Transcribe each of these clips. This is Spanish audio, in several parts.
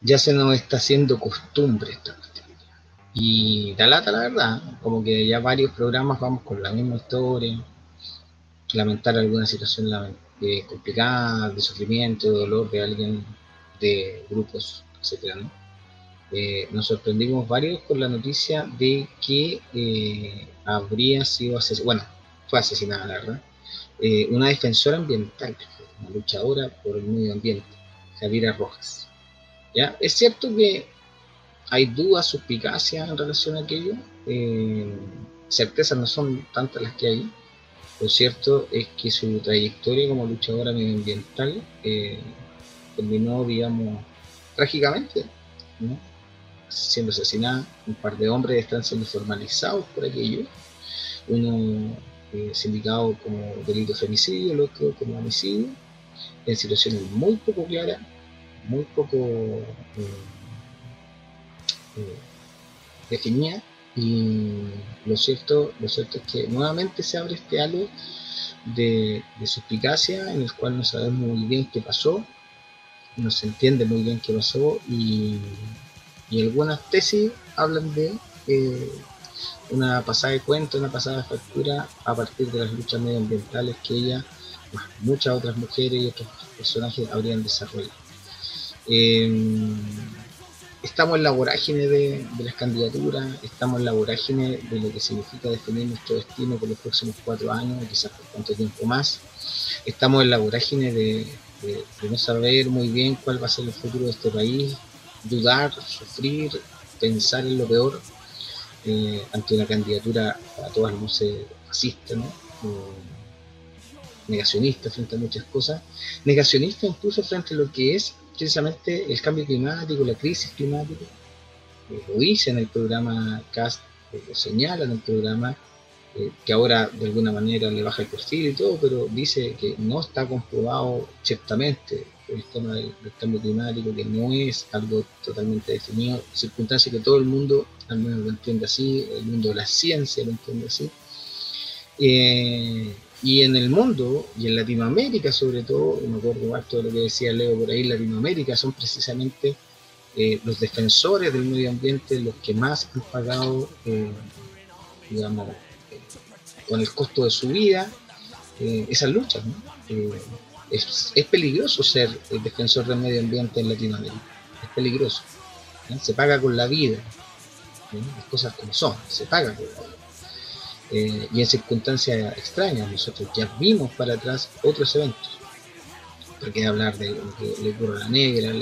ya se nos está haciendo costumbre esta cuestión. Y da lata la verdad, como que ya varios programas vamos con la misma historia, lamentar alguna situación eh, complicada, de sufrimiento, de dolor de alguien, de grupos, etc. Eh, nos sorprendimos varios con la noticia de que eh, habría sido asesinada, bueno, fue asesinada, la verdad, una defensora ambiental, una luchadora por el medio ambiente, Javiera Rojas. Es cierto que hay dudas, suspicacias en relación a aquello, certezas no son tantas las que hay, lo cierto es que su trayectoria como luchadora medioambiental eh, terminó, digamos, trágicamente, siendo asesinada. Un par de hombres están siendo formalizados por aquello. Uno eh, sindicado como delito de femicidio, el otro como homicidio, en situaciones muy poco claras, muy poco eh, eh definidas y lo cierto, lo cierto es que nuevamente se abre este halo de, suspicacia en el cual no sabemos muy bien qué pasó, no se entiende muy bien qué pasó y, algunas tesis hablan de eh, una pasada de cuento, una pasada de factura a partir de las luchas medioambientales que ella, muchas otras mujeres y otros personajes habrían desarrollado. Eh, estamos en la vorágine de, las candidaturas, estamos en la vorágine de lo que significa definir nuestro destino por los próximos cuatro años, quizás por cuánto tiempo más. Estamos en la vorágine de, no saber muy bien cuál va a ser el futuro de este país, dudar, sufrir, pensar en lo peor eh, ante una candidatura a todas luces fascista, ¿no? negacionista frente a muchas cosas, negacionista incluso frente a lo que es precisamente el cambio climático, la crisis climática. Eh, lo dice en el programa CAST, eh, lo señala en el programa, eh, que ahora de alguna manera le baja el perfil y todo, pero dice que no está comprobado ciertamente el tema del, cambio climático, que no es algo totalmente definido, circunstancia que todo el mundo al menos lo entiende así, el mundo de la ciencia lo entiende así. Y en el mundo, y en Latinoamérica sobre todo, me acuerdo harto de lo que decía Leo por ahí, Latinoamérica son precisamente eh, los defensores del medio ambiente los que más han pagado, eh, digamos, eh, con el costo de su vida, esas luchas. Es, es, peligroso ser el defensor del medio ambiente en Latinoamérica, es peligroso. Se paga con la vida, las cosas como son, se paga con la vida. Eh, y en circunstancias extrañas. Nosotros ya vimos para atrás otros eventos. Porque hablar de lo que le ocurre a la negra,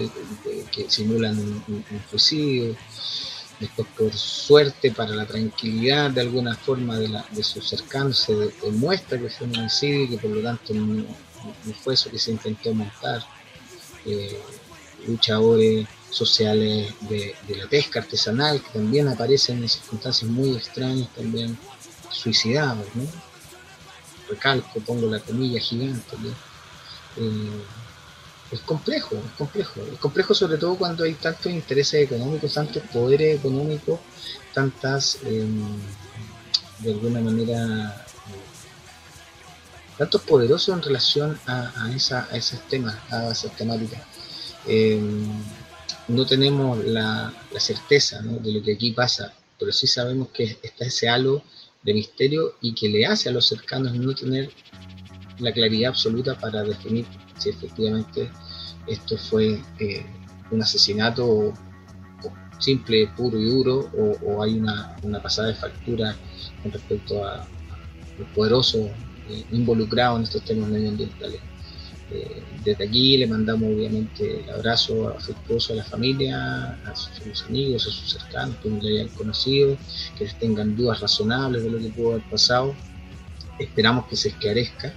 que simulan un, suicidio. Después, por suerte, para la tranquilidad de alguna forma de, la, de sus cercanos, se demuestra que fue un homicidio y que por lo tanto no, fue eso que se intentó montar. Eh, luchadores sociales de, la pesca artesanal que también aparecen en circunstancias muy extrañas también suicidados, ¿no? Recalco, pongo la comilla gigante, eh, es complejo, es complejo. Es complejo sobre todo cuando hay tantos intereses económicos, tantos poderes económicos, tantas, em, de alguna manera, tantos poderosos en relación a, esa, a esos temas, a esas temáticas. Em, no tenemos la, certeza de lo que aquí pasa, pero sí sabemos que está ese halo de misterio y que le hace a los cercanos no tener la claridad absoluta para definir si efectivamente esto fue eh, un asesinato simple, puro y duro, o, hay una, pasada de factura con respecto a, los poderosos eh, involucrados en estos temas medioambientales. Eh, desde aquí le mandamos obviamente el abrazo afectuoso a la familia, a sus amigos, a sus cercanos, que no le hayan conocido, que tengan dudas razonables de lo que pudo haber pasado. Esperamos que se esclarezca.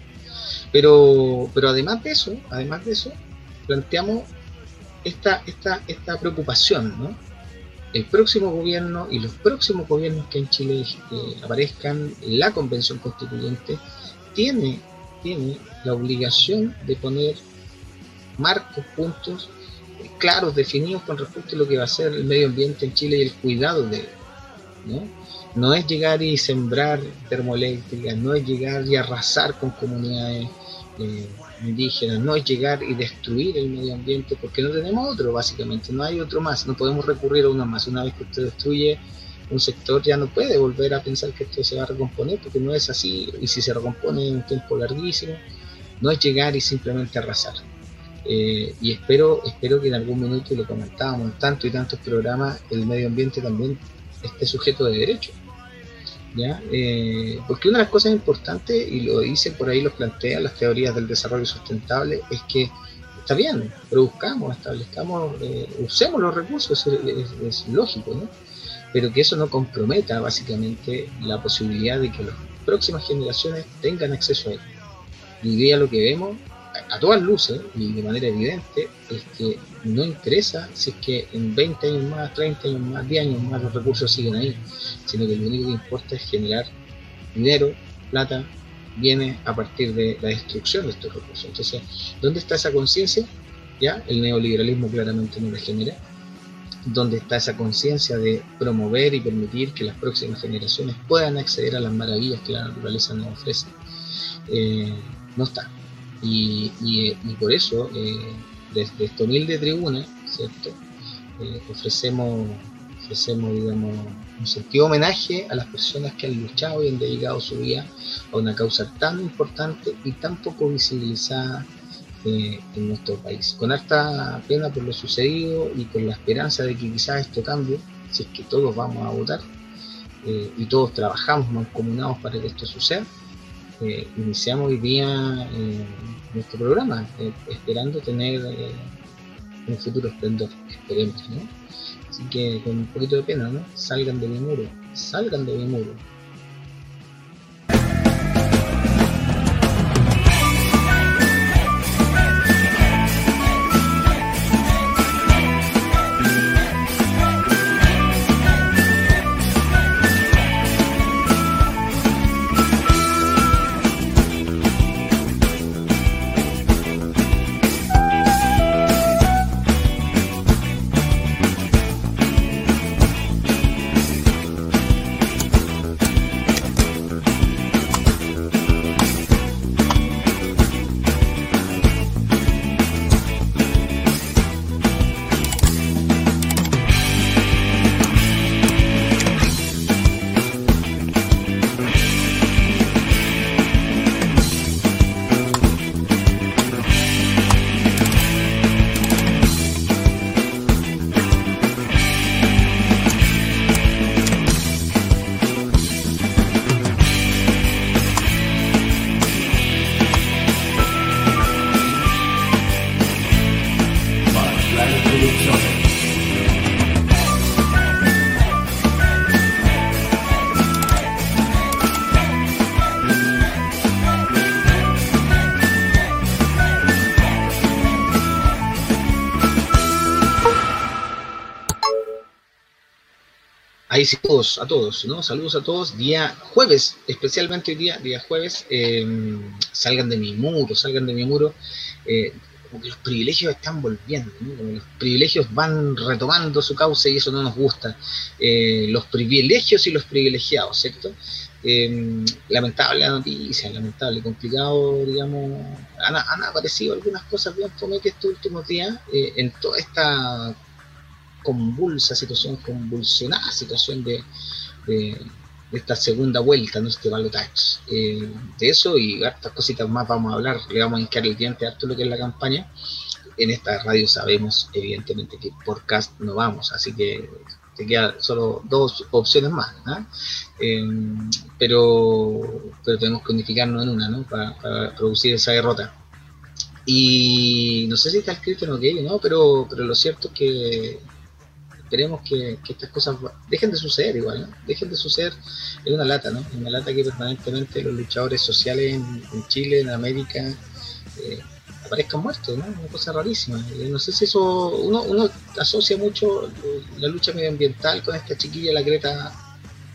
Pero, pero además de eso, además de eso, planteamos esta, esta, esta preocupación, ¿no? El próximo gobierno y los próximos gobiernos que en Chile eh, aparezcan la convención constituyente tiene tiene la obligación de poner marcos, puntos claros, definidos con respecto a lo que va a ser el medio ambiente en Chile y el cuidado de, ¿no? No es llegar y sembrar termoeléctricas, no es llegar y arrasar con comunidades eh, indígenas, no es llegar y destruir el medio ambiente, porque no tenemos otro, básicamente, no hay otro más, no podemos recurrir a uno más. Una vez que usted destruye un sector, ya no puede volver a pensar que esto se va a recomponer, porque no es así, y si se recompone en un tiempo larguísimo, no es llegar y simplemente arrasar. Eh, y espero, espero que en algún minuto, lo comentábamos en tantos y tantos programas, el medio ambiente también esté sujeto de derecho. ¿ya? Eh, porque una de las cosas importantes, y lo dicen por ahí, los plantean las teorías del desarrollo sustentable, es que está bien, produzcamos, establezcamos, eh, usemos los recursos, es, lógico, ¿no? Pero que eso no comprometa básicamente la posibilidad de que las próximas generaciones tengan acceso a él. Y hoy día lo que vemos a todas luces y de manera evidente es que no interesa si es que en 20 años más, 30 años más, 10 años más los recursos siguen ahí, sino que lo único que importa es generar dinero, plata, viene a partir de la destrucción de estos recursos. Entonces, ¿dónde está esa conciencia? Ya, el neoliberalismo claramente no la genera. ¿Dónde está esa conciencia de promover y permitir que las próximas generaciones puedan acceder a las maravillas que la naturaleza nos ofrece? Eh, no está. Y, por eso, eh, desde esta humilde tribuna, ¿cierto? Eh, ofrecemos, ofrecemos, digamos, un sentido homenaje a las personas que han luchado y han dedicado su vida a una causa tan importante y tan poco visibilizada eh, en nuestro país. Con harta pena por lo sucedido y con la esperanza de que quizás esto cambie, si es que todos vamos a votar y todos trabajamos mancomunados para que esto suceda eh, iniciamos hoy día eh, nuestro programa, eh, esperando tener un futuro esplendor, esperemos, ¿no? Así que con un poquito de pena, ¿no? Salgan de mi muro, salgan de mi muro. Ahí sí, todos, a todos, ¿no? Saludos a todos. Día jueves, especialmente hoy día, día jueves, em, salgan de mi muro, salgan de mi muro. Eh, como que los privilegios están volviendo, ¿no? Como los privilegios van retomando su cauce y eso no nos gusta. Eh, los privilegios y los privilegiados, ¿cierto? Em, lamentable la noticia, lamentable, complicado, digamos. Han, aparecido algunas cosas bien que estos últimos días eh, en toda esta convulsa situación, convulsionada situación de, esta segunda vuelta, ¿no? este balotage. Eh, de eso y hartas cositas más vamos a hablar, le vamos a hincar el diente harto lo que es la campaña. En esta radio sabemos, evidentemente, que por cast no vamos, así que te quedan solo dos opciones más, eh, pero, pero tenemos que unificarnos en una, ¿no? Para, producir esa derrota. Y no sé si está escrito en OK, ¿no? Pero, pero lo cierto es que esperemos que, estas cosas dejen de suceder igual, ¿no? Dejen de suceder en una lata, ¿no? En una lata que permanentemente los luchadores sociales en, Chile, en América, eh, aparezcan muertos, ¿no? Una cosa rarísima. Eh, no sé si eso, uno, uno asocia mucho la lucha medioambiental con esta chiquilla, la Greta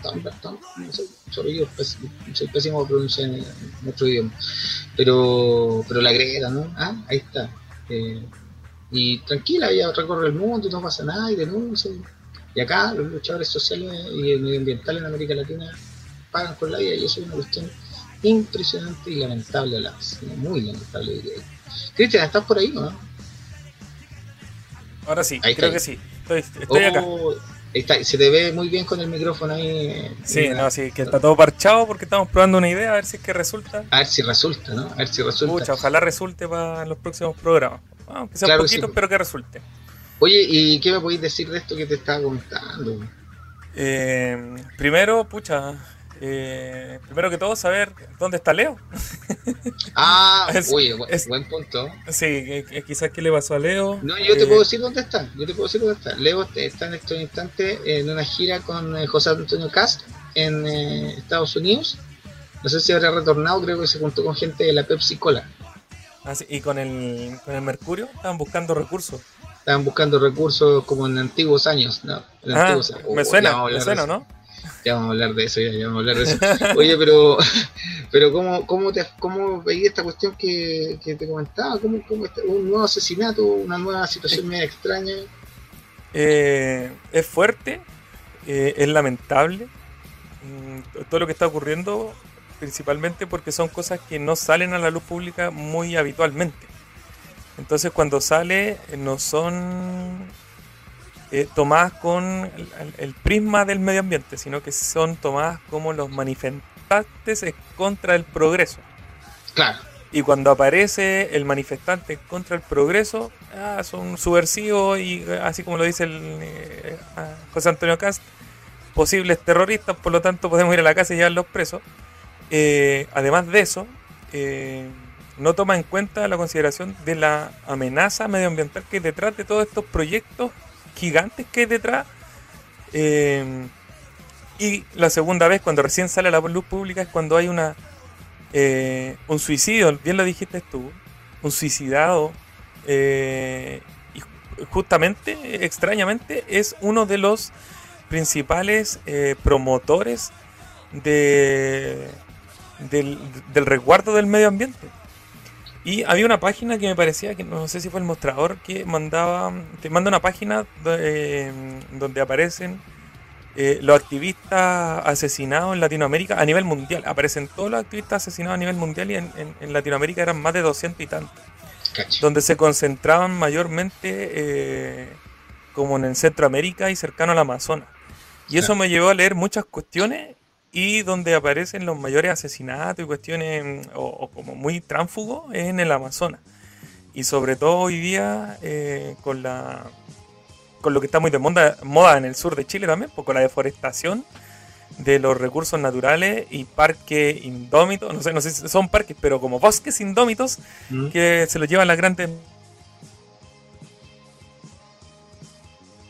no sé, soy, soy pésimo pronunciar en nuestro idioma, pero, pero la Greta, ¿no? Ah, ahí está. Eh, y tranquila, ella recorre el mundo y no pasa nada y denuncia. Y acá los luchadores sociales y medioambientales en América Latina pagan por la vida y eso es una cuestión impresionante y lamentable a la muy lamentable Cristian, ¿estás por ahí no? Ahora sí, creo que sí. Estoy, acá. Oh, se te ve muy bien con el micrófono ahí. Sí, no, sí, que está todo parchado porque estamos probando una idea, a ver si es que resulta. A ver si resulta, ¿no? A ver si resulta. ojalá resulte para los próximos programas. Aunque sea un poquito, pero que resulte. Oye, ¿y qué me podéis decir de esto que te estaba contando? Eh, primero, pucha, eh, primero que todo, saber dónde está Leo. Ah, oye, buen, punto. Sí, quizás qué le pasó a Leo. No, yo te puedo decir dónde está. Yo te puedo decir dónde está. Leo está en este instante en una gira con eh, José Antonio Cast en eh, Estados Unidos. No sé si habrá retornado, creo que se juntó con gente de la Pepsi Cola. Ah, sí, y con el, con el Mercurio estaban buscando recursos. Estaban buscando recursos como en antiguos años, ¿no? ah, me suena, me suena, ¿no? Ya vamos a hablar de eso, ya, vamos a hablar de eso. Oye, pero, pero ¿cómo, cómo, te, cómo veías esta cuestión que, te comentaba? ¿Cómo, cómo un nuevo asesinato, una nueva situación media extraña? Eh, es fuerte, eh, es lamentable mm, todo lo que está ocurriendo, principalmente porque son cosas que no salen a la luz pública muy habitualmente. Entonces cuando sale no son eh, tomadas con el, prisma del medio ambiente, sino que son tomadas como los manifestantes contra el progreso. Claro. Y cuando aparece el manifestante contra el progreso, ah, son subversivos y eh, así como lo dice el, eh, José Antonio Cast, posibles terroristas, por lo tanto podemos ir a la casa y llevarlos presos. Además de eso, no toma en cuenta la consideración de la amenaza medioambiental que hay detrás de todos estos proyectos gigantes que hay detrás. Eh, y la segunda vez, cuando recién sale la luz pública, es cuando hay una eh, un suicidio, bien lo dijiste tú, un suicidado. Eh, justamente, extrañamente, es uno de los principales promotores de, del, del resguardo del medio ambiente. Y había una página que me parecía que no sé si fue el mostrador que mandaba, te manda una página eh, donde aparecen eh, los activistas asesinados en Latinoamérica a nivel mundial. Aparecen todos los activistas asesinados a nivel mundial y en, Latinoamérica eran más de 200 y tantos. Donde se concentraban mayormente eh, como en el Centroamérica y cercano al Amazonas. Y eso me llevó a leer muchas cuestiones y donde aparecen los mayores asesinatos y cuestiones mm, o, como muy tránsfugos es en el Amazonas. Y sobre todo hoy día eh, con la con lo que está muy de moda, moda en el sur de Chile también, pues con la deforestación de los recursos naturales y parques indómitos, no sé, no sé si son parques, pero como bosques indómitos mm. que se los llevan las grandes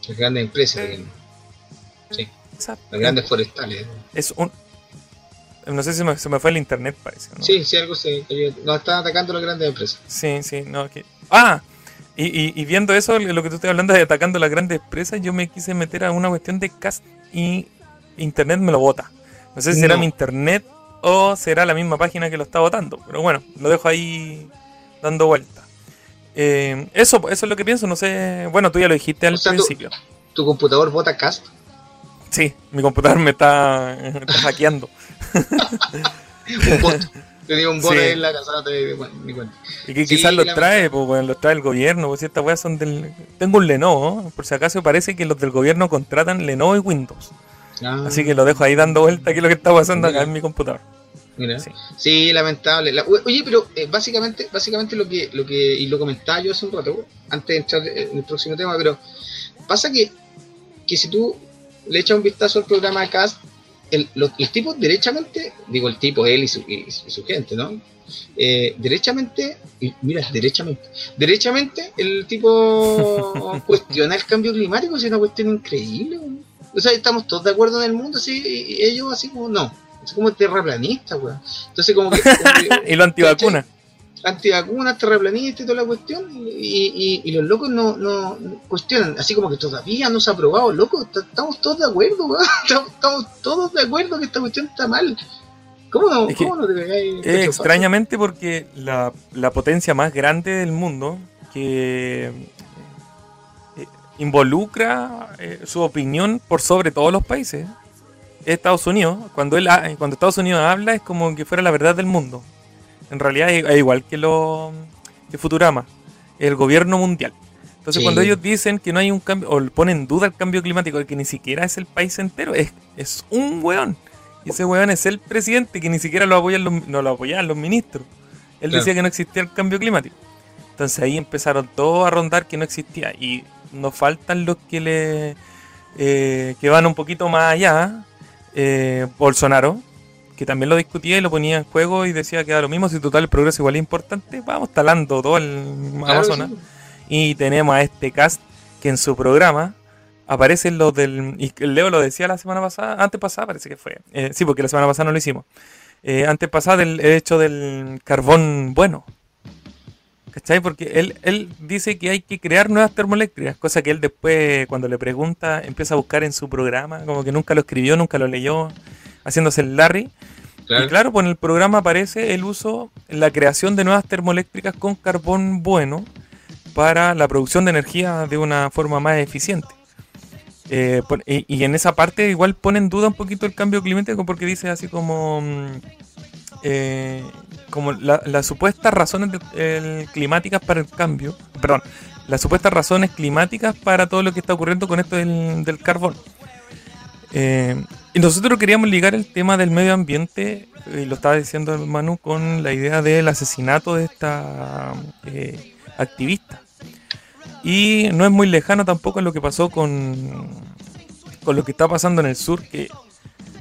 las grandes empresas. Sí. Las grandes forestales. Es un. No sé si se me fue el internet, parece. Sí, sí, algo se Nos están atacando las grandes empresas. Sí, sí, no. Ah, y, viendo eso, lo que tú estás hablando de atacando las grandes empresas, yo me quise meter a una cuestión de cast y internet me lo bota. No sé si será mi internet o será la misma página que lo está votando. Pero bueno, lo dejo ahí dando vuelta. Eh, eso, eso es lo que pienso, no sé. Bueno, tú ya lo dijiste al principio. Tu, computador vota cast? Sí, mi computador me está, hackeando. un bot. Tenía un bot en la casa, te di cuenta. Y que quizás los trae, pues bueno, los trae el gobierno, pues estas weas son del... Tengo un Lenovo, por si acaso parece que los del gobierno contratan Lenovo y Windows. Ah. Así que lo dejo ahí dando vuelta, que es lo que está pasando acá en mi computador. Mira. Sí, lamentable. oye, pero eh, básicamente, básicamente lo que, lo que, y lo comentaba yo hace un rato, antes de entrar en el próximo tema, pero pasa que, que si tú le echa un vistazo al programa de Cast, el, los, tipos derechamente, digo el tipo, él y su, su gente, ¿no? Eh, derechamente, mira, derechamente, derechamente el tipo cuestiona el cambio climático, es una cuestión increíble. O sea, estamos todos de acuerdo en el mundo, así, y ellos así como no, es como terraplanista, weón. Entonces como que... y lo antivacuna antivacunas, terraplanistas y toda la cuestión, y, los locos no, no, cuestionan, así como que todavía no se ha aprobado, loco, estamos todos de acuerdo, estamos, todos de acuerdo que esta cuestión está mal. ¿Cómo no, ¿cómo no te Extrañamente porque la, potencia más grande del mundo, que eh, involucra eh, su opinión por sobre todos los países. Estados Unidos, cuando él cuando Estados Unidos habla es como que fuera la verdad del mundo. En realidad es, igual que lo que Futurama, el gobierno mundial. Entonces cuando ellos dicen que no hay un cambio, o ponen en duda el cambio climático, que ni siquiera es el país entero, es, es un weón. Y ese weón es el presidente que ni siquiera lo apoyan los, no lo apoyaban los ministros. Él decía que no existía el cambio climático. Entonces ahí empezaron todos a rondar que no existía. Y nos faltan los que le eh, que van un poquito más allá. Eh, Bolsonaro, que también lo discutía y lo ponía en juego y decía que era lo mismo, si total el progreso igual es importante, vamos talando todo el Amazonas. Y tenemos a este cast que en su programa aparecen los del. Y Leo lo decía la semana pasada, antes pasada parece que fue. Eh, sí, porque la semana pasada no lo hicimos. Eh, antes pasada el, hecho del carbón bueno. ¿Cachai? Porque él, él dice que hay que crear nuevas termoeléctricas, cosa que él después, cuando le pregunta, empieza a buscar en su programa, como que nunca lo escribió, nunca lo leyó, haciéndose el Larry. Y claro, pues en el programa aparece el uso, la creación de nuevas termoeléctricas con carbón bueno para la producción de energía de una forma más eficiente. Eh, y, en esa parte igual pone en duda un poquito el cambio climático porque dice así como, mm, eh, como las supuestas razones climáticas para el cambio, perdón, las supuestas razones climáticas para todo lo que está ocurriendo con esto del, carbón. Eh, y nosotros queríamos ligar el tema del medio ambiente, y lo estaba diciendo Manu, con la idea del asesinato de esta activista. Y no es muy lejano tampoco lo que pasó con, con lo que está pasando en el sur, que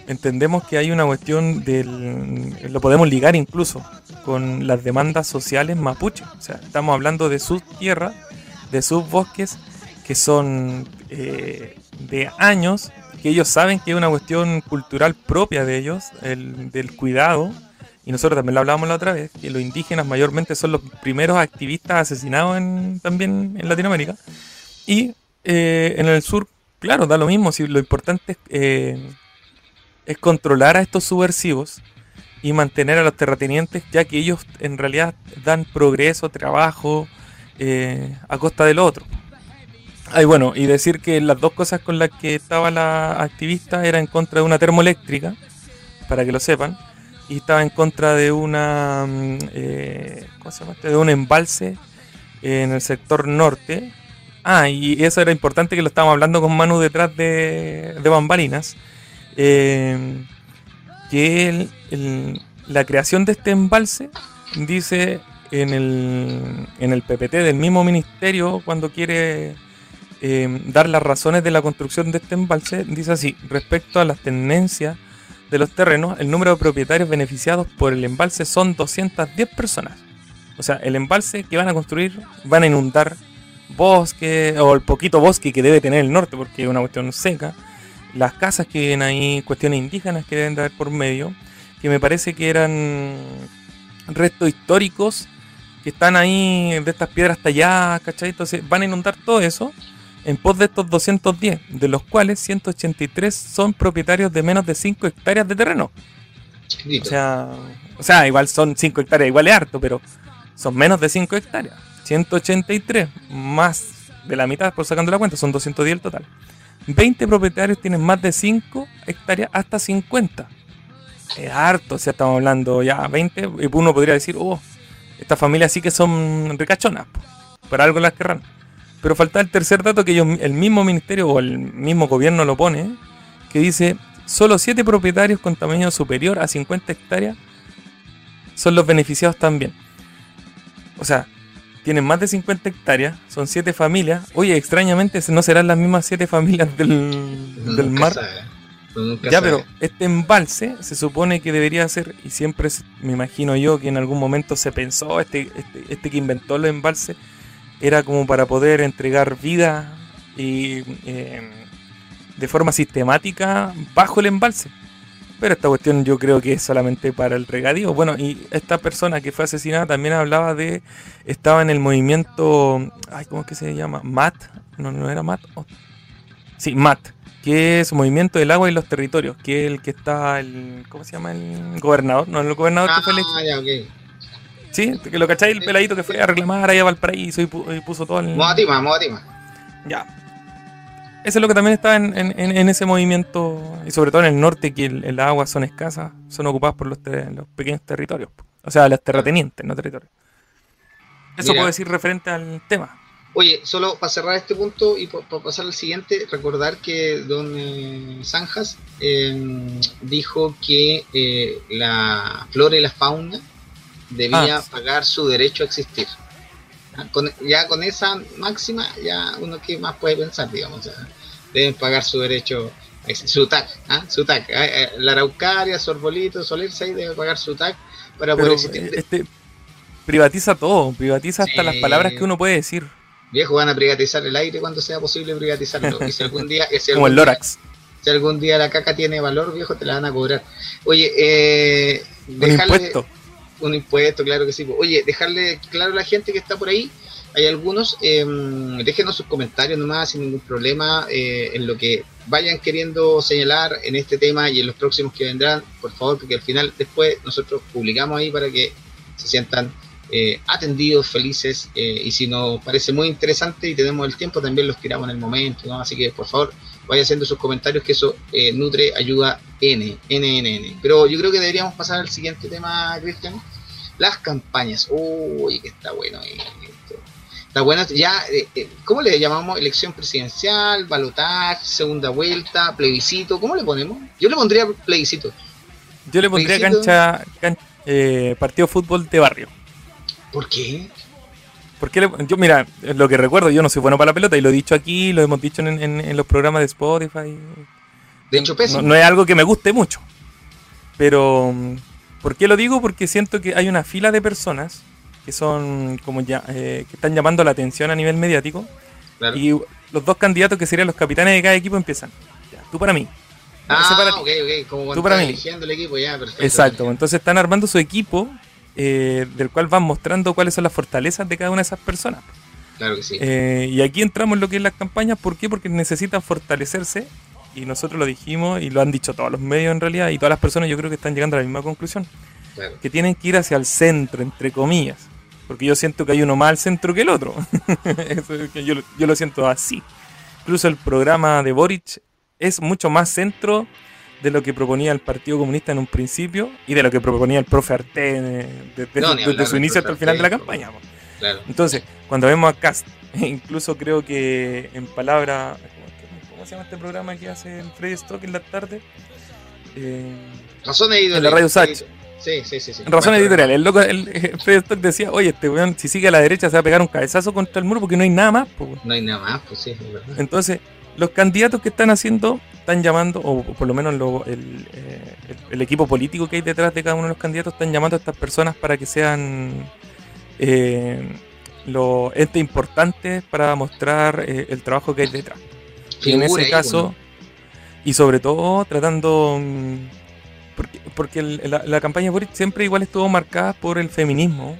entendemos que hay una cuestión del... lo podemos ligar incluso con las demandas sociales mapuche. O sea, estamos hablando de sus tierras, de sus bosques, que son eh, de años, que ellos saben que es una cuestión cultural propia de ellos, el, del cuidado y nosotros también lo hablábamos la otra vez, que los indígenas mayormente son los primeros activistas asesinados en, también en Latinoamérica. Y eh, en el sur, claro, da lo mismo, si lo importante es, eh, es controlar a estos subversivos y mantener a los terratenientes, ya que ellos en realidad dan progreso, trabajo eh, a costa del otro. Ay, bueno, y decir que las dos cosas con las que estaba la activista era en contra de una termoeléctrica, para que lo sepan, y estaba en contra de una mm, eh, ¿cómo se llama? Este? de un embalse en el sector norte. Ah, y eso era importante que lo estábamos hablando con Manu detrás de, de bambalinas. Eh, que la creación de este embalse dice en el, en el PPT del mismo ministerio cuando quiere eh, dar las razones de la construcción de este embalse, dice así, respecto a las tendencias de los terrenos, el número de propietarios beneficiados por el embalse son 210 personas. O sea, el embalse que van a construir van a inundar bosque o el poquito bosque que debe tener el norte porque es una cuestión seca. Las casas que vienen ahí, cuestiones indígenas que deben de haber por medio, que me parece que eran restos históricos que están ahí de estas piedras talladas, ¿cachai? Entonces van a inundar todo eso en pos de estos 210, de los cuales 183 son propietarios de menos de 5 hectáreas de terreno. O sea, o sea, igual son 5 hectáreas, igual es harto, pero son menos de 5 hectáreas. 183 más de la mitad, por sacando la cuenta, son 210 el total. 20 propietarios tienen más de 5 hectáreas hasta 50. Es harto, o sea, estamos hablando ya 20, y uno podría decir, oh, estas familias sí que son ricachonas, por algo las querrán. Pero falta el tercer dato que el mismo ministerio o el mismo gobierno lo pone, que dice, solo 7 propietarios con tamaño superior a 50 hectáreas son los beneficiados también. O sea, tienen más de 50 hectáreas, son 7 familias. Oye, extrañamente no serán las mismas 7 familias del, mar. Ya, pero este embalse se supone que debería ser, y siempre me imagino yo que en algún momento se pensó, este, este, este que inventó el embalse, era como para poder entregar vida y em, de forma sistemática bajo el embalse. Pero esta cuestión yo creo que es solamente para el regadío. Bueno, y esta persona que fue asesinada también hablaba de. Estaba en el movimiento. Ay, ¿Cómo es que se llama? MAT. No, no era MAT. Oh. Sí, MAT. Que es Movimiento del Agua y los Territorios. Que es el que está. El, ¿Cómo se llama? El gobernador. No, el gobernador que fue elegido. Ah, ya, okay. Sí, que lo cacháis el peladito que fue a reclamar ahí a Valparaíso y, puso todo el. Moatima, Moatima. Ya. Eso es lo que también está en, en- en- ese movimiento, y sobre todo en el norte, que el, el agua son escasas, son ocupadas por los, los pequeños territorios. O sea, las terratenientes, no territorios. Eso Mira. puedo decir referente al tema. Oye, solo para cerrar este punto y para pasar al siguiente, recordar que don eh, Sanjas eh, dijo que eh, la flora y la fauna debía Ah, pagar su derecho a existir. Ah, con- ya con esa máxima, ya uno que más puede pensar, digamos, deben pagar su derecho a existir, su TAC, ¿ah? su TAC. eh, la araucaria, su arbolito, ahí debe pagar su TAC para Pero poder existir. eh, este privatiza todo, privatiza hasta las palabras que uno puede decir, Viejo, van a privatizar el aire cuando sea posible privatizarlo. Y si algún día, si como el día- Lorax. si algún día la caca tiene valor, viejo, te la van a cobrar. Oye, eh, Un dejarle impuesto. Un impuesto, claro que sí. Oye, dejarle claro a la gente que está por ahí, hay algunos, eh, déjenos sus comentarios nomás sin ningún problema eh, en lo que vayan queriendo señalar en este tema y en los próximos que vendrán, por favor, porque al final después nosotros publicamos ahí para que se sientan eh, atendidos, felices, eh, y si nos parece muy interesante y tenemos el tiempo, también los tiramos en el momento, ¿no? Así que por favor, vaya haciendo sus comentarios, que eso eh, nutre, ayuda N, N, N, N. Pero yo creo que deberíamos pasar al siguiente tema, Cristian. Las campañas. Uy, que está bueno esto. Está bueno, ya, eh, eh, ¿cómo le llamamos? Elección presidencial, balotaje, segunda vuelta, plebiscito, ¿cómo le ponemos? Yo le pondría plebiscito. Yo le pondría Plebiscito. cancha, can- eh, partido de fútbol de barrio. ¿Por qué? Porque yo, mira, lo que recuerdo, yo no soy bueno para la pelota y lo he dicho aquí, lo hemos dicho en, en- en los programas de Spotify. De hecho, peso. No, no es algo que me guste mucho. Pero, ¿por qué lo digo? Porque siento que hay una fila de personas que son como ya, eh, que están llamando la atención a nivel mediático. Claro. Y los dos candidatos que serían los capitanes de cada equipo empiezan. Ya, tú para mí. Ah, para ok, ok, como cuando Tú para mí. el equipo, ya, perfecto. Exacto, entonces están armando su equipo eh, del cual van mostrando cuáles son las fortalezas de cada una de esas personas. Claro que sí. Eh, y aquí entramos en lo que es las campañas, ¿por qué? Porque necesitan fortalecerse y nosotros lo dijimos y lo han dicho todos los medios en realidad y todas las personas yo creo que están llegando a la misma conclusión, claro. que tienen que ir hacia el centro, entre comillas, porque yo siento que hay uno más al centro que el otro, Eso es que yo, yo lo siento así. Incluso el programa de Boric es mucho más centro de lo que proponía el Partido Comunista en un principio y de lo que proponía el profe Arte eh, desde, No, ni desde su inicio hasta el final de la campaña. claro. Entonces, cuando vemos a Cast, incluso creo que en palabra. ¿Cómo, se llama este programa que hace el Freddy Stock en la tarde? Eh, Razones editoriales. En la radio Sach. Sí, sí, sí. sí. en razón Bueno, editorial, el loco, el, el Freddy Stock decía: Oye, este weón, si sigue a la derecha, se va a pegar un cabezazo contra el muro porque no hay nada más. po, weón". No hay nada más, pues sí, es verdad. Entonces, los candidatos que están haciendo, están llamando, o por lo menos lo- el, eh, el- el equipo político que hay detrás de cada uno de los candidatos, están llamando a estas personas para que sean eh, los entes importantes para mostrar eh, el trabajo que hay detrás. Y en ese caso, bueno. y sobre todo tratando. mm, Porque, porque el- la, la campaña de Boric siempre igual estuvo marcada por el feminismo,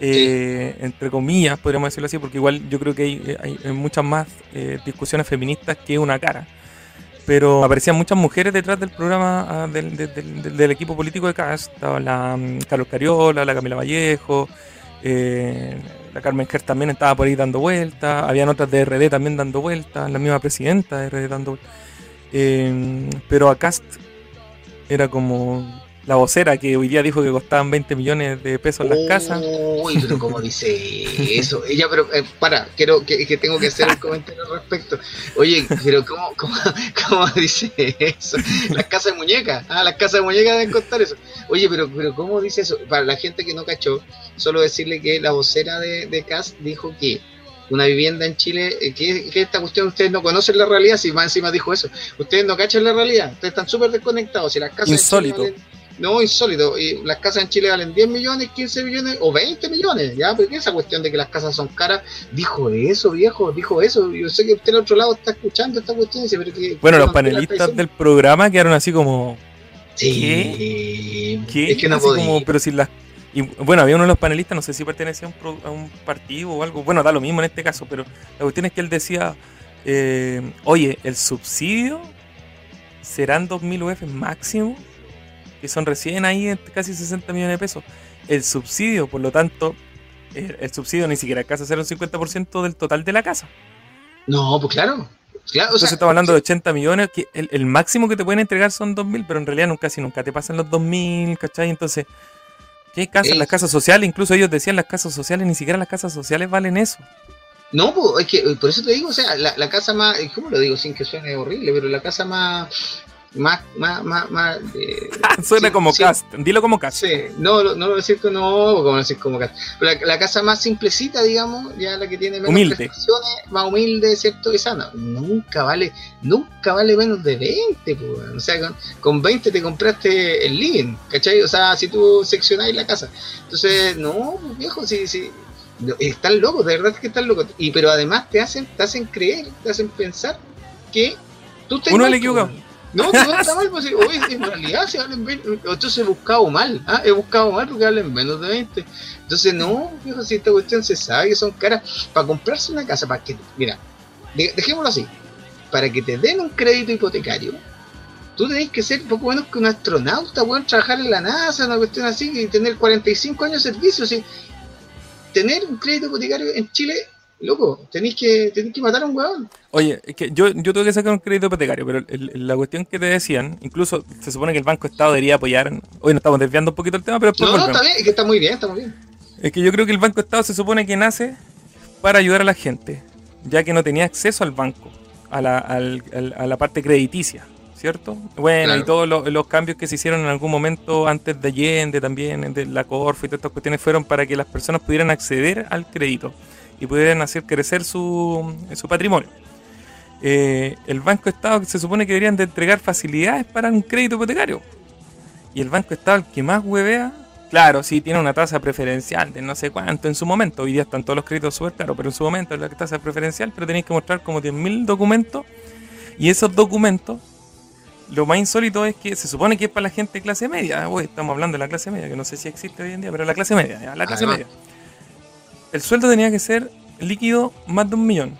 eh, entre comillas, podríamos decirlo así, porque igual yo creo que hay, hay muchas más eh, discusiones feministas que una cara. Pero aparecían muchas mujeres detrás del programa ah, del, equipo político de CAS. Estaba la mm, Carlos Cariola, la Camila Vallejo, eh, la Carmen Ger también estaba por ahí dando vueltas. Habían otras de RD también dando vueltas, la misma presidenta de RD dando vueltas. Eh, pero a Cast era como la vocera que hoy día dijo que costaban 20 millones de pesos las casas. Uy, pero ¿cómo dice eso? Ella, pero, eh, para, quiero que, que tengo que hacer un comentario al respecto. Oye, pero ¿cómo, cómo, cómo dice eso? Las casas de muñecas. Ah, las casas de muñecas deben costar eso. Oye, pero, pero ¿cómo dice eso? Para la gente que no cachó, solo decirle que la vocera de, de CAS dijo que una vivienda en Chile, eh, que, que esta cuestión ustedes no conocen la realidad, si más encima dijo eso. Ustedes no cachan la realidad, ustedes están súper desconectados. Si las casas en Chile Insólito. No, insólito. Y las casas en Chile valen 10 millones, 15 millones o 20 millones. Ya, porque esa cuestión de que las casas son caras, dijo eso, viejo, dijo eso. Yo sé que usted al otro lado está escuchando esta cuestión y dice, pero que. Bueno, ¿qué los panelistas del programa quedaron así como, Sí. ¿qué? Es que no Así podía. como, pero si las... Y bueno, había uno de los panelistas, no sé si pertenecía a un, pro- a un partido o algo, bueno, da lo mismo en este caso, pero la cuestión es que él decía, eh, oye, el subsidio serán 2.000 UF máximo, que son recién ahí en casi 60 millones de pesos. El subsidio, por lo tanto, el, el subsidio ni siquiera alcanza a ser un 50% del total de la casa. No, pues claro. Claro, Entonces estamos hablando de 80 millones, que el, máximo que te pueden entregar son 2.000, pero en realidad nunca, si nunca te pasan los 2.000, ¿cachai? Entonces, ¿qué casas? Las casas sociales, incluso ellos decían las casas sociales, ni siquiera las casas sociales valen eso. No, es que por eso te digo, o sea, la, la casa más, ¿cómo lo digo sin que suene horrible? Pero la casa más más, más, más, más Suena como cast, dilo como cast. Sí, no, no lo decir que no, como decir como cast. La, casa más simplecita, digamos, ya la que tiene menos humilde. más humilde, ¿cierto? Y sana. Nunca vale, nunca vale menos de 20, pues. O sea, con, con 20 te compraste el living, ¿cachai? O sea, si tú seccionáis la casa. Entonces, no, viejo, sí, sí. Están locos, de verdad que están locos. Y pero además te hacen, te hacen creer, te hacen pensar que tú te Uno le equivoca. No, no está mal, pues oye, en realidad se hablan 20, entonces he buscado mal, ¿ah? he buscado mal porque hablan menos de 20. Entonces, no, viejo, si esta cuestión se sabe que son caras, para comprarse una casa, para que, mira, dejémoslo así, para que te den un crédito hipotecario, tú tenés que ser poco menos que un astronauta, bueno, trabajar en la NASA, una cuestión así, y tener 45 años de servicio, tener un crédito hipotecario en Chile loco, tenéis que, tenéis que matar a un huevón. Oye, es que yo, yo tuve que sacar un crédito hipotecario, pero la cuestión que te decían, incluso se supone que el Banco Estado debería apoyar. Hoy nos estamos desviando un poquito el tema, pero No, no, está bien, es que está muy bien, está muy bien. Es que yo creo que el Banco Estado se supone que nace para ayudar a la gente, ya que no tenía acceso al banco, a la, a la parte crediticia. ¿Cierto? Bueno, y todos los, cambios que se hicieron en algún momento antes de Allende también, de la Corfo y todas estas cuestiones fueron para que las personas pudieran acceder al crédito y pudieran hacer crecer su, su patrimonio. Eh, el Banco Estado se supone que deberían de entregar facilidades para un crédito hipotecario. Y el Banco Estado, el que más huevea, claro, sí tiene una tasa preferencial de no sé cuánto en su momento. Hoy día están todos los créditos súper caros, pero en su momento es la tasa preferencial, pero tenéis que mostrar como 10.000 documentos. Y esos documentos, lo más insólito es que se supone que es para la gente de clase media. Hoy estamos hablando de la clase media, que no sé si existe hoy en día, pero la clase media, la clase media el sueldo tenía que ser líquido más de un millón.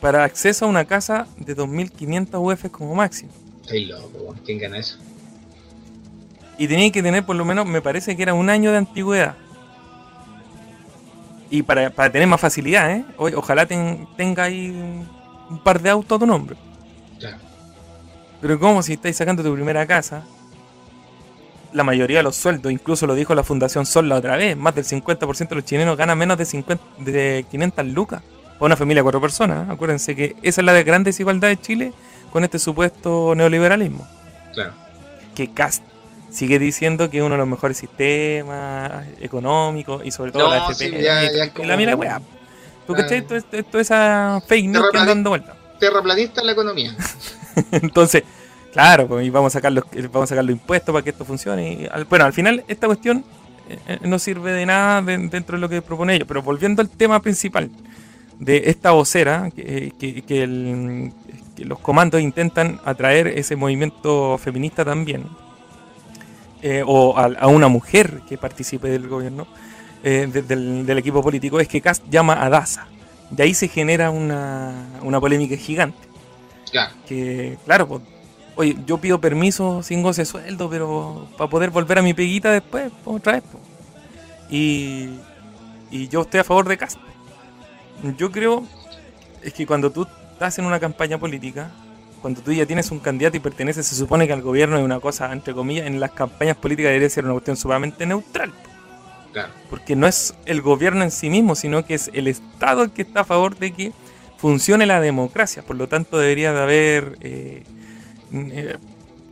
Para acceso a una casa de 2.500 UF como máximo. Estoy loco, ¿quién gana eso? Y tenía que tener por lo menos, me parece que era un año de antigüedad. Y para, tener más facilidad, ¿eh? ojalá tenga ahí un, par de autos a tu nombre. Claro. Pero como si estáis sacando tu primera casa, la mayoría de los sueldos, incluso lo dijo la Fundación Sol la otra vez, más del 50% de los chilenos ganan menos de, 50, de 500 lucas. Para una familia de cuatro personas. ¿eh? Acuérdense que esa es la de gran desigualdad de Chile con este supuesto neoliberalismo. Claro. Que Cast sigue diciendo que es uno de los mejores sistemas económicos y sobre todo la FP. la mira, weá. ¿Tú cachai? Toda esa fake news que anda dando vuelta. Terraplanista en la economía. Entonces, Claro, pues, y vamos a sacar los, vamos a sacar los impuestos para que esto funcione. Y, bueno, al final esta cuestión eh, eh, no sirve de nada dentro de lo que propone ellos. Pero volviendo al tema principal de esta vocera, que, que, los comandos intentan atraer ese movimiento feminista también, eh, o a, una mujer que participe del gobierno, del, del, equipo político, es que Cast llama a Daza. De ahí se genera una, una polémica gigante. Claro. Que, claro, pues, Oye, yo pido permiso sin goce de sueldo, pero para poder volver a mi peguita después, otra vez. Y, y yo estoy a favor de Castro. Yo creo es que cuando tú estás en una campaña política, cuando tú ya tienes un candidato y perteneces, se supone que al gobierno es una cosa, entre comillas, en las campañas políticas debería ser una cuestión sumamente neutral. Claro. Porque no es el gobierno en sí mismo, sino que es el Estado el que está a favor de que funcione la democracia. Por lo tanto, debería de haber eh,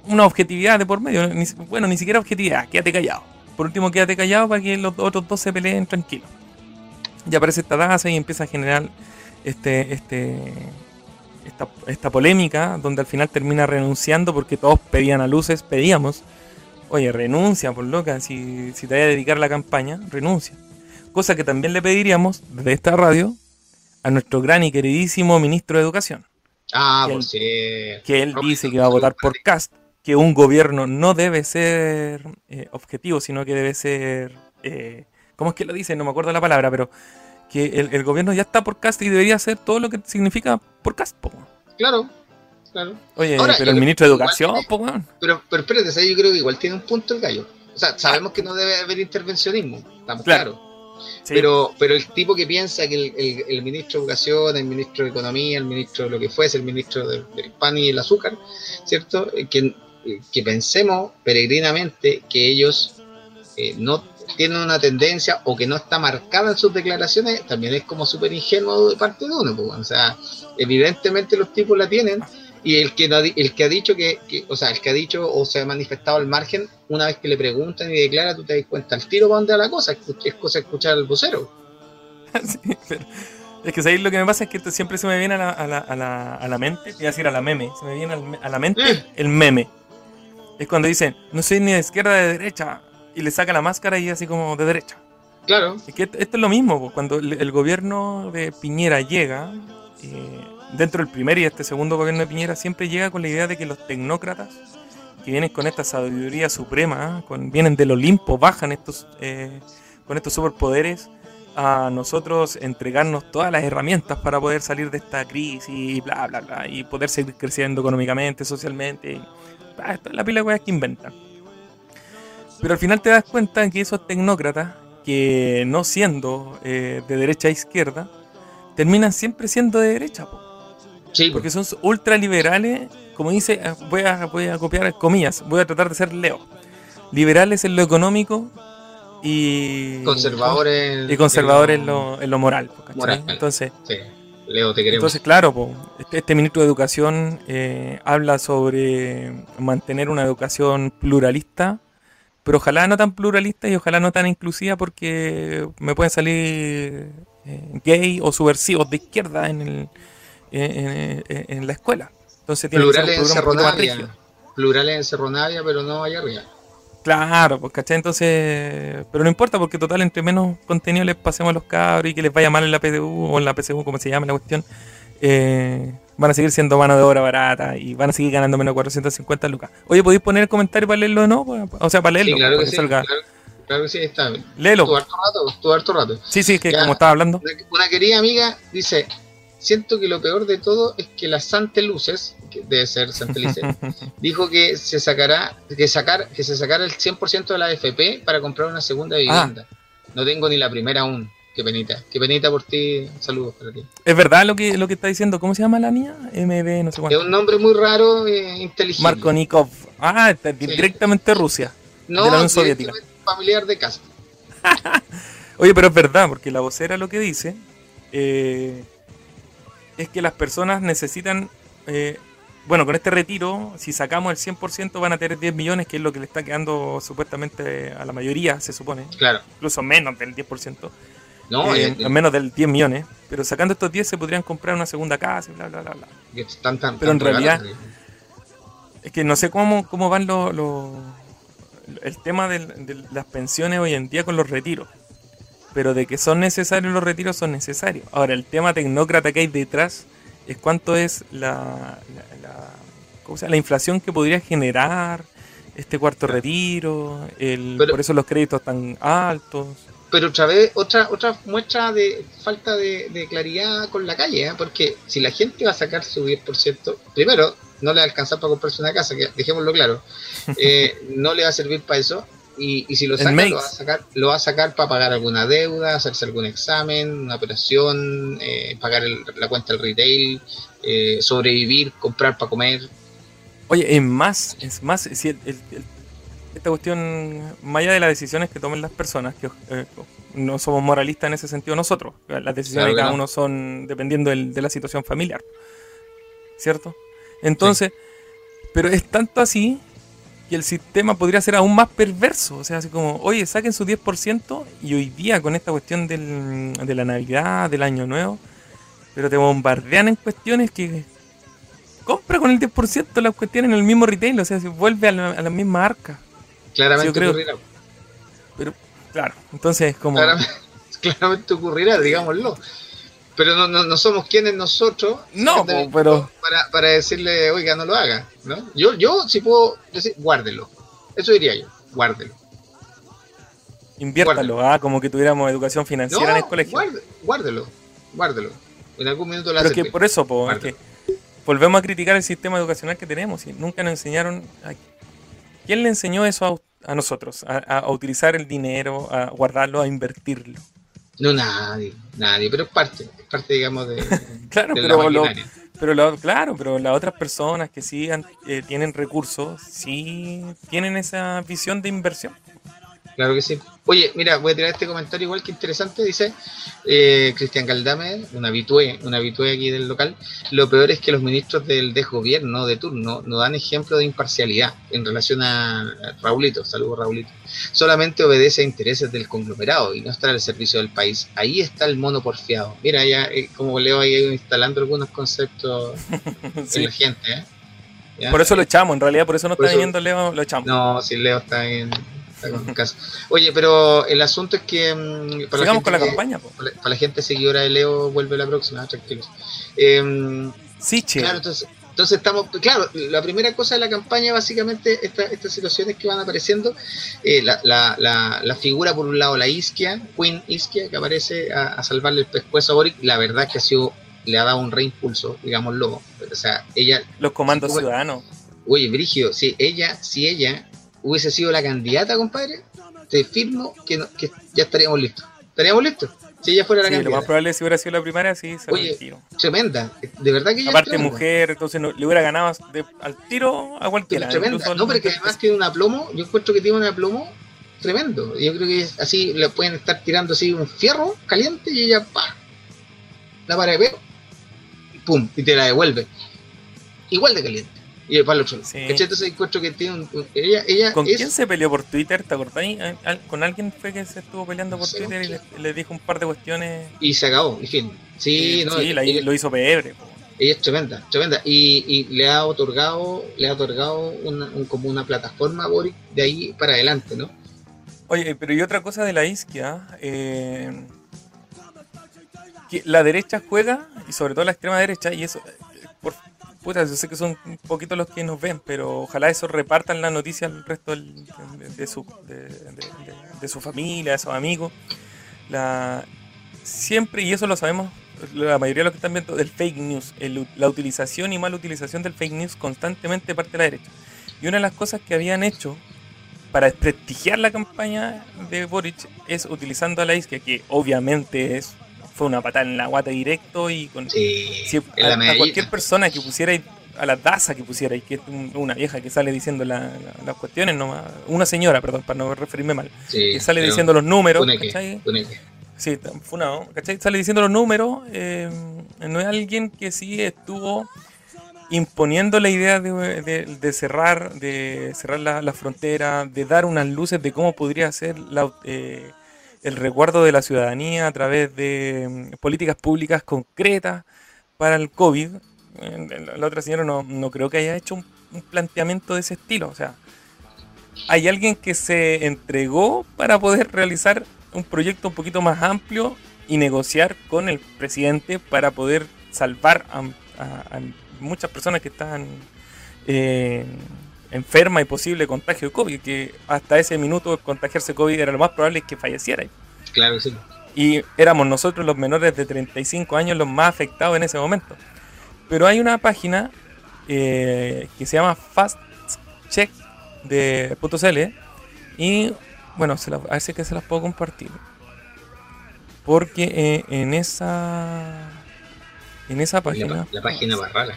una objetividad de por medio. bueno, ni siquiera objetividad, quédate callado. Por último, quédate callado para que los otros dos se peleen tranquilos. Y aparece esta danza y empieza a generar este, este, esta, polémica, donde al final termina renunciando porque todos pedían a luces, pedíamos, oye, renuncia por loca, si, si te vaya a dedicar la campaña, renuncia. Cosa que también le pediríamos desde esta radio a nuestro gran y queridísimo ministro de Educación. Ah, que pues él, Que él dice que va a votar por Cast, que un gobierno no debe ser eh, objetivo, sino que debe ser... Eh, ¿Cómo es que lo dice? No me acuerdo la palabra, pero que el, gobierno ya está por Cast y debería hacer todo lo que significa por Cast. Claro, claro. Oye, pero el ministro de Educación, pero, pero espérate, yo creo que igual tiene un punto el gallo. O sea, sabemos que no debe haber intervencionismo, estamos claro. Pero, pero el tipo que piensa que el, el, ministro de Educación, el ministro de Economía, el ministro de lo que fuese, el ministro del, pan y el azúcar, ¿cierto? Eh, que, eh, que pensemos peregrinamente que ellos eh, no tienen una tendencia o que no está marcada en sus declaraciones, también es como súper ingenuo de parte de uno. Pues, o sea, evidentemente los tipos la tienen y el que, el que ha dicho que, o sea, el que ha dicho o se ha manifestado al margen, una vez que le preguntan y declara, tú te das cuenta al tiro para dónde va la cosa, es cosa escuchar al vocero. es que ¿sabéis? lo que me pasa es que siempre se me viene a la, a la, a la, a la mente, iba a decir a la meme, se me viene a la mente eh. el meme. Es cuando dicen, no soy ni de izquierda ni de derecha, y le saca la máscara y así como de derecha. Claro. Es que esto es lo mismo, cuando el gobierno de Piñera llega, eh, dentro del primer y este segundo gobierno de Piñera, siempre llega con la idea de que los tecnócratas, que vienen con esta sabiduría suprema, con, vienen del Olimpo, bajan estos, eh, con estos superpoderes, a nosotros entregarnos todas las herramientas para poder salir de esta crisis y bla, bla, bla, y poder seguir creciendo económicamente, socialmente. Ah, la pila de cosas que inventan. Pero al final te das cuenta que esos tecnócratas, que no siendo eh, de derecha a izquierda, terminan siempre siendo de derecha. Sí, porque son ultraliberales, como dice, voy a, voy a copiar comillas, voy a tratar de ser Leo. Liberales en lo económico y conservadores y conservadores en lo, en lo, moral, entonces sí. Leo te queremos. entonces claro este, este, ministro de educación eh, habla sobre mantener una educación pluralista pero ojalá no tan pluralista y ojalá no tan inclusiva porque me pueden salir eh, gay o subversivos de izquierda en, el, en, la escuela. Entonces tiene plurales en Cerro Plurales en Cerro pero no allá arriba. Claro, pues ¿cachai? Entonces, pero no importa porque total, entre menos contenido les pasemos a los cabros y que les vaya mal en la PDU o en la PCU, como se llama la cuestión, eh, van a seguir siendo mano de obra barata y van a seguir ganando menos 450 lucas. Oye, ¿podéis poner el comentario para leerlo o no? O sea, para leerlo. claro que, sí, claro, que sí, está. Léelo. Tu harto rato, tu harto rato. Sí, sí, que como estaba hablando. Una, querida amiga dice, siento que lo peor de todo es que la Santa Luces, que debe ser Santa dijo que se sacará, que sacar, que se sacara el 100% de la AFP para comprar una segunda ah. vivienda. No tengo ni la primera aún. Qué penita, qué penita por ti. Saludos para ti. Es verdad lo que, lo que está diciendo. ¿Cómo se llama la niña? MB, no sé cuánto. Es un nombre muy raro e inteligente. Marco Nikov. Ah, está directamente Rusia. No, de la Unión Soviética. familiar de casa. Oye, pero es verdad, porque la vocera lo que dice eh, es que las personas necesitan. Eh, bueno, con este retiro, si sacamos el 100%, van a tener 10 millones, que es lo que le está quedando supuestamente a la mayoría, se supone. Claro. Incluso menos del 10%. No, eh, menos del 10 millones. Pero sacando estos 10 se podrían comprar una segunda casa y bla, bla, bla, bla. Están tan, pero en realidad, es que no sé cómo, cómo van los... el tema de, las pensiones hoy en día con los retiros. Pero de que son necesarios los retiros, son necesarios. Ahora, el tema tecnócrata que hay detrás es cuánto es la, la, la inflación que podría generar este cuarto retiro, el, por eso los créditos tan altos. Pero otra vez, otra, otra muestra de falta de, claridad con la calle, ¿eh? porque si la gente va a sacar su 10%, primero, no le va a alcanzar para comprarse una casa, que dejémoslo claro, eh, no le va a servir para eso, y, si lo saca, lo va, a sacar, lo va a sacar para pagar alguna deuda, hacerse algún examen, una operación, eh, pagar la cuenta del retail, sobrevivir, comprar para comer. Oye, es más, es más, si el esta cuestión, más allá de las decisiones que tomen las personas, que eh, no somos moralistas en ese sentido nosotros, las decisiones de cada uno son dependiendo de la situación familiar, ¿cierto? Entonces, pero es tanto así que el sistema podría ser aún más perverso, o sea, así como, oye, saquen su 10% y hoy día con esta cuestión del, de la Navidad, del Año Nuevo, pero te bombardean en cuestiones que compra con el 10% las cuestiones en el mismo retail, o sea, se vuelve a la, a la misma arca. Claramente ocurrirá. Pero, claro, entonces como... Claramente, ocurrirá, digámoslo. Pero no, no, no somos quienes nosotros no, pero... para, para decirle, oiga, no lo haga. ¿no? Yo, yo si puedo decir, guárdelo. Eso diría yo, guárdelo. Inviértalo, ah, como que tuviéramos educación financiera en el colegio. guárdelo, guárdelo. En algún minuto la Pero que por eso, po, que volvemos a criticar el sistema educacional que tenemos y nunca nos enseñaron ¿Quién le enseñó eso a, nosotros? A, utilizar el dinero, a guardarlo, a invertirlo. No, nadie, nadie, pero es parte, es parte, digamos, de, claro, de la pero, lo- maquinaria. pero lo- claro, pero las otras personas que sí han- eh, tienen recursos, sí tienen esa visión de inversión. Claro que sí. Oye, mira, voy a tirar este comentario igual que interesante. Dice eh, Cristian Galdame, un habitué, un habitué aquí del local. Lo peor es que los ministros del desgobierno de turno no dan ejemplo de imparcialidad en relación a Raulito. Saludos, Raulito. Solamente obedece a intereses del conglomerado y no está al servicio del país. Ahí está el mono porfiado. Mira, ya eh, como leo ahí instalando algunos conceptos Sí. en la gente. ¿eh? Por eso lo echamos, en realidad, por eso no Por está eso- viniendo Leo, lo echamos. No, si Leo está en, caso. Oye, pero el asunto es que. para Sigamos con la que- campaña. po. Para la, para la gente seguidora de Leo, vuelve la próxima, tranquilos. Eh, Sí, che. claro, entonces, entonces estamos. Claro, la primera cosa de la campaña, básicamente, esta- estas situaciones que van apareciendo. eh, la, la, la, la figura, por un lado, la Isquia, Queen Isquia, que aparece a, a salvarle el pescuezo a Boric, la verdad es que ha sido. Le ha dado un reimpulso, digámoslo. O sea, ella Los comandos como- ciudadanos. Oye, Brigio, si ella, si ella hubiese sido la candidata, compadre, te firmo que, no- que ya estaríamos listos. Estaríamos listos. Si ella fuera la Sí, lo más candidata. probable es si hubiera sido la primaria, sí, se Oye, lo tiro. Tremenda. De verdad que ella es Aparte, tremenda. mujer, entonces no- le hubiera ganado de- al tiro a Pero cualquiera. tremenda. No, pero que además tiene un aplomo. Yo encuentro que tiene un aplomo tremendo. Yo creo que es así le pueden estar tirando así un fierro caliente y ella pa la para de peo, y pum, y te la devuelve. Igual de caliente. Y el otro lado. Sí. ¿Cachai? Entonces encuentro que tiene un, un- ella, ella ¿Con es quién se peleó por Twitter? ¿Te al- ¿Con alguien fue que se estuvo peleando por Twitter y le, le dijo un par de cuestiones? y se acabó, y fin. Sí, Eh, no, sí, la- ella, lo hizo pebre. po. ella es tremenda, tremenda. Y, y le ha otorgado, le ha otorgado una, un- como una plataforma a Boric de ahí para adelante, ¿no? Oye, pero y otra cosa de la isquia, eh, que la derecha juega, y sobre todo la extrema derecha, y eso, eh, por, puta, yo sé que son un poquito los que nos ven, pero ojalá eso repartan la noticia al resto de, su, de, su familia, de sus amigos. La, siempre, y eso lo sabemos, la mayoría de los que están viendo, del fake news, el- la utilización y mala utilización del fake news constantemente parte de la derecha. Y una de las cosas que habían hecho para desprestigiar la campaña de Boric es utilizando a la isquia, que obviamente es fue una patada en la guata directo y con Sí, si en a, cualquier persona que pusiera a la Daza que pusiera y que es un- una vieja que sale diciendo la- la- las cuestiones nomás, una señora, perdón, para no referirme mal, Sí, que sale diciendo los números, Funeque, ¿cachai? Funeque. Sí, funado, ¿cachai? Sale diciendo los números, eh, no es alguien que sí estuvo imponiendo la idea de, de- de cerrar, de cerrar la, la frontera, de dar unas luces de cómo podría ser la, eh, el resguardo de la ciudadanía a través de mm, políticas públicas concretas para el COVID. La otra señora no, creo que haya hecho un, planteamiento de ese estilo. O sea, hay alguien que se entregó para poder realizar un proyecto un poquito más amplio y negociar con el presidente para poder salvar a muchas personas que están eh, enfermas y posible contagio de COVID, que hasta ese minuto contagiarse COVID era lo más probable que falleciera. Claro que sí. Y éramos nosotros los menores de 35 años los más afectados en ese momento. Pero hay una página eh, que se llama fastcheck de .cl y bueno, se las- a ver si que se las puedo compartir. Porque eh, en esa en esa La, página la página Barrala.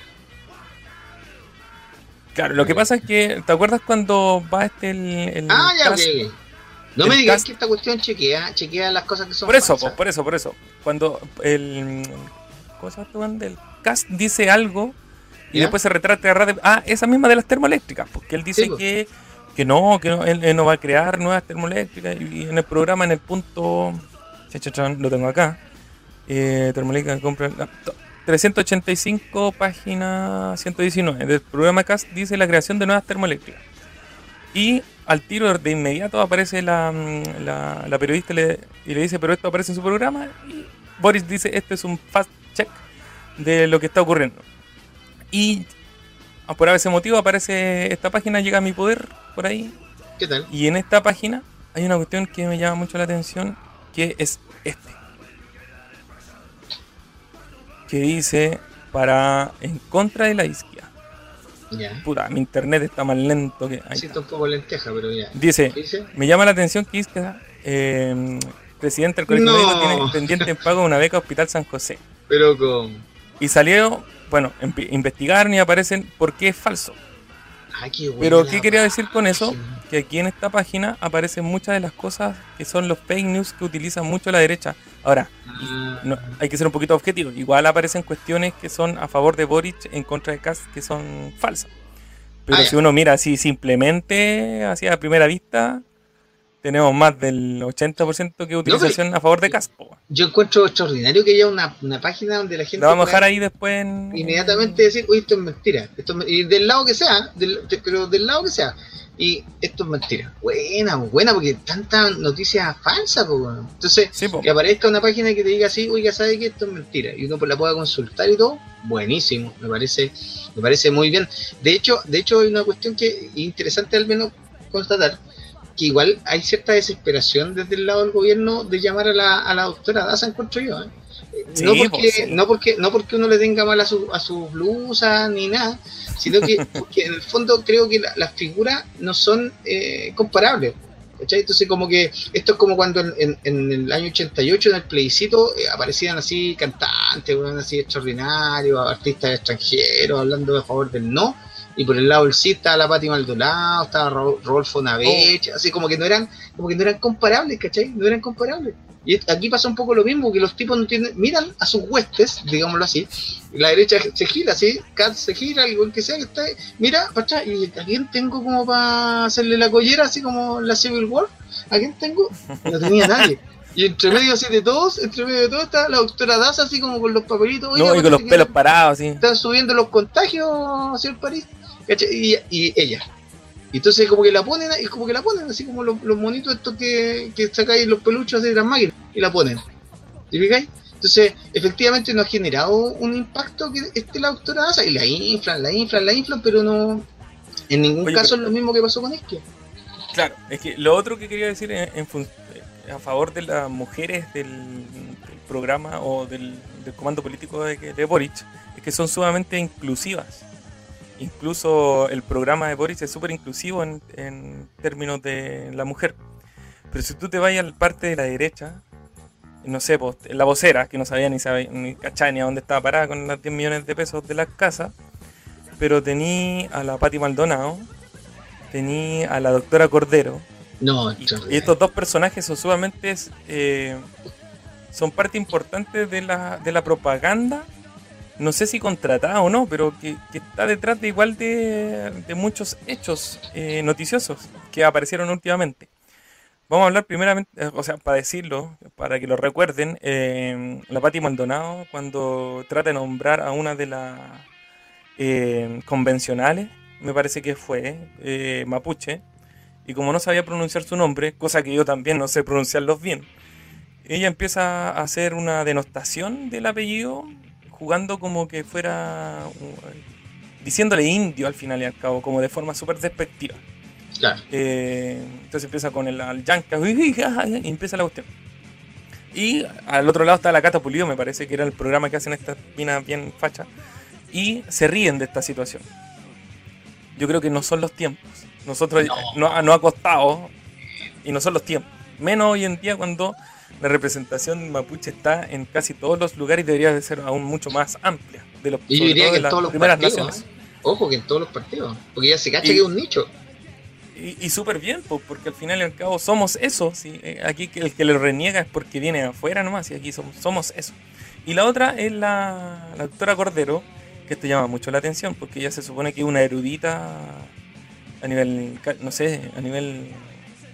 Claro, lo que pasa es que, ¿te acuerdas cuando va este el, el Ah, ya, cast? No el me digas cast- que esta cuestión chequea, chequea las cosas que son Por eso, falsas. por eso, por eso. Cuando el ¿cómo se llama este del cast dice algo y ¿Ya? después se retrata de radio- ah, esa misma de las termoeléctricas, porque él dice Sí, que que no, que no, él, él no va a crear nuevas termoeléctricas y, en el programa en el punto lo tengo acá. Eh, termoeléctrica compra to- 385 página 119 del programa CAST dice la creación de nuevas termoeléctricas. Y al tiro de inmediato aparece la, mm, la, la periodista y le, y le dice, pero esto aparece en su programa. Y Boris dice, esto es un fast check de lo que está ocurriendo. Y por ese motivo aparece esta página, llega a mi poder por ahí. ¿Qué tal? Y en esta página hay una cuestión que me llama mucho la atención, que es este. Que dice, para en contra de la isquia. Ya. Puta, mi internet está más lento que... ahí Siento está. un poco lenteja, pero ya. Dice, me llama la atención que Isquia, eh, presidente del colegio No. médico tiene pendiente en pago una beca Hospital San José. Pero con. Y salió, bueno, investigaron y aparecen por qué es falso. Ah, qué buena Pero, ¿qué quería decir con eso? Que aquí en esta página aparecen muchas de las cosas que son los fake news que utiliza mucho la derecha. Ahora, Ah, no, hay que ser un poquito objetivo. Igual aparecen cuestiones que son a favor de Boric en contra de Kass que son falsas. Pero Ah, si uno mira así simplemente, así a primera vista, tenemos más del 80% que utilización a favor de Kass. po. Yo encuentro extraordinario que haya una, una página donde la gente. La vamos a dejar ahí después en... Inmediatamente decir, oye, esto es mentira. Esto es y del lado que sea, del, de- pero del lado que sea. Y esto es mentira. Buena, buena, porque tanta noticia falsa, bueno. Entonces, Sí, po. que aparezca una página que te diga así, oiga, sabe que esto es mentira, y uno pues la pueda consultar y todo, buenísimo, me parece, me parece muy bien. De hecho, de hecho hay una cuestión que es interesante al menos constatar, que igual hay cierta desesperación desde el lado del gobierno de llamar a la, a la doctora Daza, encuentro yo, ¿eh? Sí, no, porque, pues, sí. no porque no porque uno le tenga mal a su, a su blusa ni nada, sino que porque en el fondo creo que la- las figuras no son eh, comparables. ¿cachai? Entonces como que esto es como cuando en, en- en el año 88 en el plebiscito eh, aparecían así cantantes, así extraordinarios, artistas extranjeros hablando a favor del no, y por el lado del sí estaba la Pati Maldonado, estaba Ro- Rodolfo Navech, así como que no eran, como que no eran comparables, ¿cachai? No eran comparables. Y aquí pasa un poco lo mismo, que los tipos no tienen, miran a sus huestes, digámoslo así, la derecha se gira, así, Katz se gira, algo que sea que está ahí, mira, para atrás, y ¿a quién tengo como para hacerle la collera, así como en la Civil War? ¿A quién tengo? No tenía nadie. Y entre medio así de todos, entre medio de todos está la doctora Daza así como con los papelitos. "Oiga, No, y con los pelos parados, así. Están subiendo los contagios hacia el París. Y, y ella. Y entonces como que la ponen, y como que la ponen, así como los, los monitos estos que, que sacáis los peluchos de las máquinas, y la ponen. ¿Y fijáis? Entonces, efectivamente no ha generado un impacto que esté la doctora Daza, y la inflan, la inflan, la inflan, pero no, en ningún Oye, caso pero- es lo mismo que pasó con Esquia. Claro, es que lo otro que quería decir en, en fun- a favor de las mujeres del, del programa o del, del comando político de, de Boric es que son sumamente inclusivas. Incluso el programa de Boric es súper inclusivo en, en términos de la mujer. Pero si tú te vas a la parte de la derecha, no sé, pues, la vocera, que no sabía ni, sabía, ni cachaba ni a dónde estaba parada con las 10 millones de pesos de la casa, pero tení a la Patti Maldonado, tení a la doctora Cordero, No, y, y estos dos personajes son sumamente eh, son parte importante de la, de la propaganda no sé si contratada o no pero que, está detrás de igual de, muchos hechos eh, noticiosos que aparecieron últimamente. Vamos a hablar primeramente eh, o sea para decirlo para que lo recuerden eh, la Patti Maldonado cuando trata de nombrar a una de las eh, convencionales me parece que fue eh, mapuche y como no sabía pronunciar su nombre, cosa que yo también no sé pronunciarlos bien, ella empieza a hacer una denostación del apellido, jugando como que fuera. uh, diciéndole indio al final y al cabo, como de forma súper despectiva. Claro. Eh, entonces empieza con el al yanca y empieza la cuestión. Y al otro lado está la Cata Pulido, me parece que era el programa que hacen estas minas bien fachas. Y se ríen de esta situación. Yo creo que no son los tiempos. Nosotros No. no, no ha costado y no son los tiempos. Menos hoy en día cuando la representación mapuche está en casi todos los lugares y debería de ser aún mucho más amplia. De los, yo diría que de en las todos los primeras partidos. naciones. ¿eh? Ojo que en todos los partidos. Porque ya se cacha Y- que es un nicho. Y, y súper bien, po, porque al final y al cabo somos eso. ¿sí? Eh, Aquí el que lo reniega es porque viene de afuera nomás, y aquí somos, somos eso. Y la otra es la, la doctora Cordero, que esto llama mucho la atención, porque ella se supone que es una erudita a nivel, no sé, a nivel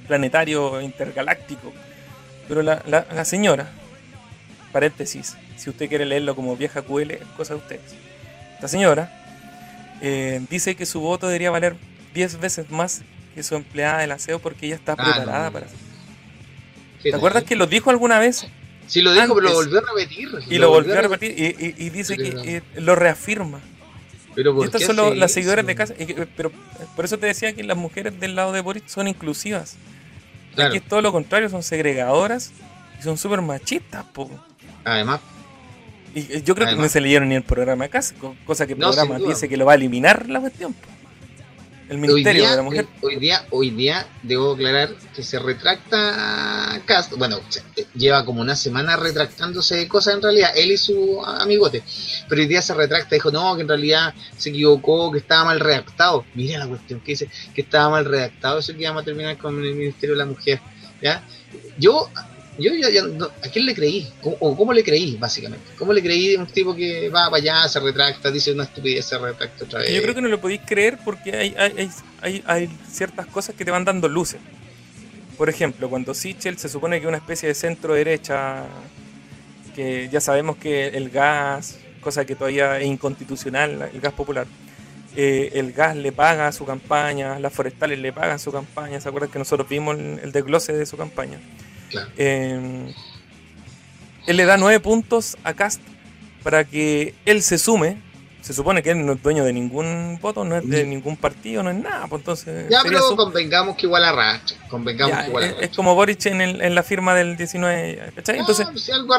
planetario, intergaláctico. Pero la, la- la señora, paréntesis, si usted quiere leerlo como vieja QL, es cosa de ustedes. La señora eh, dice que su voto debería valer 10 veces más que su empleada del aseo porque ella está Ah, preparada no. para. ¿Qué ¿Te acuerdas que lo dijo alguna vez? Sí lo dijo, pero lo volvió a repetir. Y lo volvió a repetir y, y- y dice Pero- que lo reafirma. Pero ¿por estas qué son las seguidoras de casa. Pero por eso te decía que las mujeres del lado de Boris son inclusivas. Claro. Aquí es todo lo contrario, son segregadoras y son súper machistas. po. Además, Y eh, yo creo que no se leyeron ni el programa co- cosa que el No, programa dice que lo va a eliminar la cuestión. po. El ministerio de la mujer. Hoy día, hoy día debo aclarar que se retracta Cast, bueno, eh, lleva como una semana retractándose de cosas en realidad, él y su amigote, pero hoy día se retracta, dijo no, que en realidad se equivocó, que estaba mal redactado. Mira la cuestión que dice, que estaba mal redactado, eso que íbamos a terminar con el Ministerio de la Mujer. ¿ya? Yo yo ya, ¿a quién le creí? ¿O cómo le creí, básicamente? ¿Cómo le creí a un tipo que va para allá, se retracta, dice una estupidez, se retracta otra vez? Yo creo que no lo podéis creer porque hay, hay, hay, hay, ciertas cosas que te van dando luces. Por ejemplo, cuando Sichel se supone que es una especie de centro derecha, que ya sabemos que el gas, cosa que todavía es inconstitucional, el gas popular, eh, el gas le paga su campaña, las forestales le pagan su campaña, ¿se acuerdan que nosotros vimos el desglose de su campaña? Em, él le da nueve puntos a Cast para que él se sume. Se supone que él no es dueño de ningún voto, no es de ningún partido, no es nada. Pues entonces ya, pero convengamos que igual arracha. Convengamos que igual es, como Boric en, en, la firma del 19. ¿cachai? Ah, entonces, pues, algo.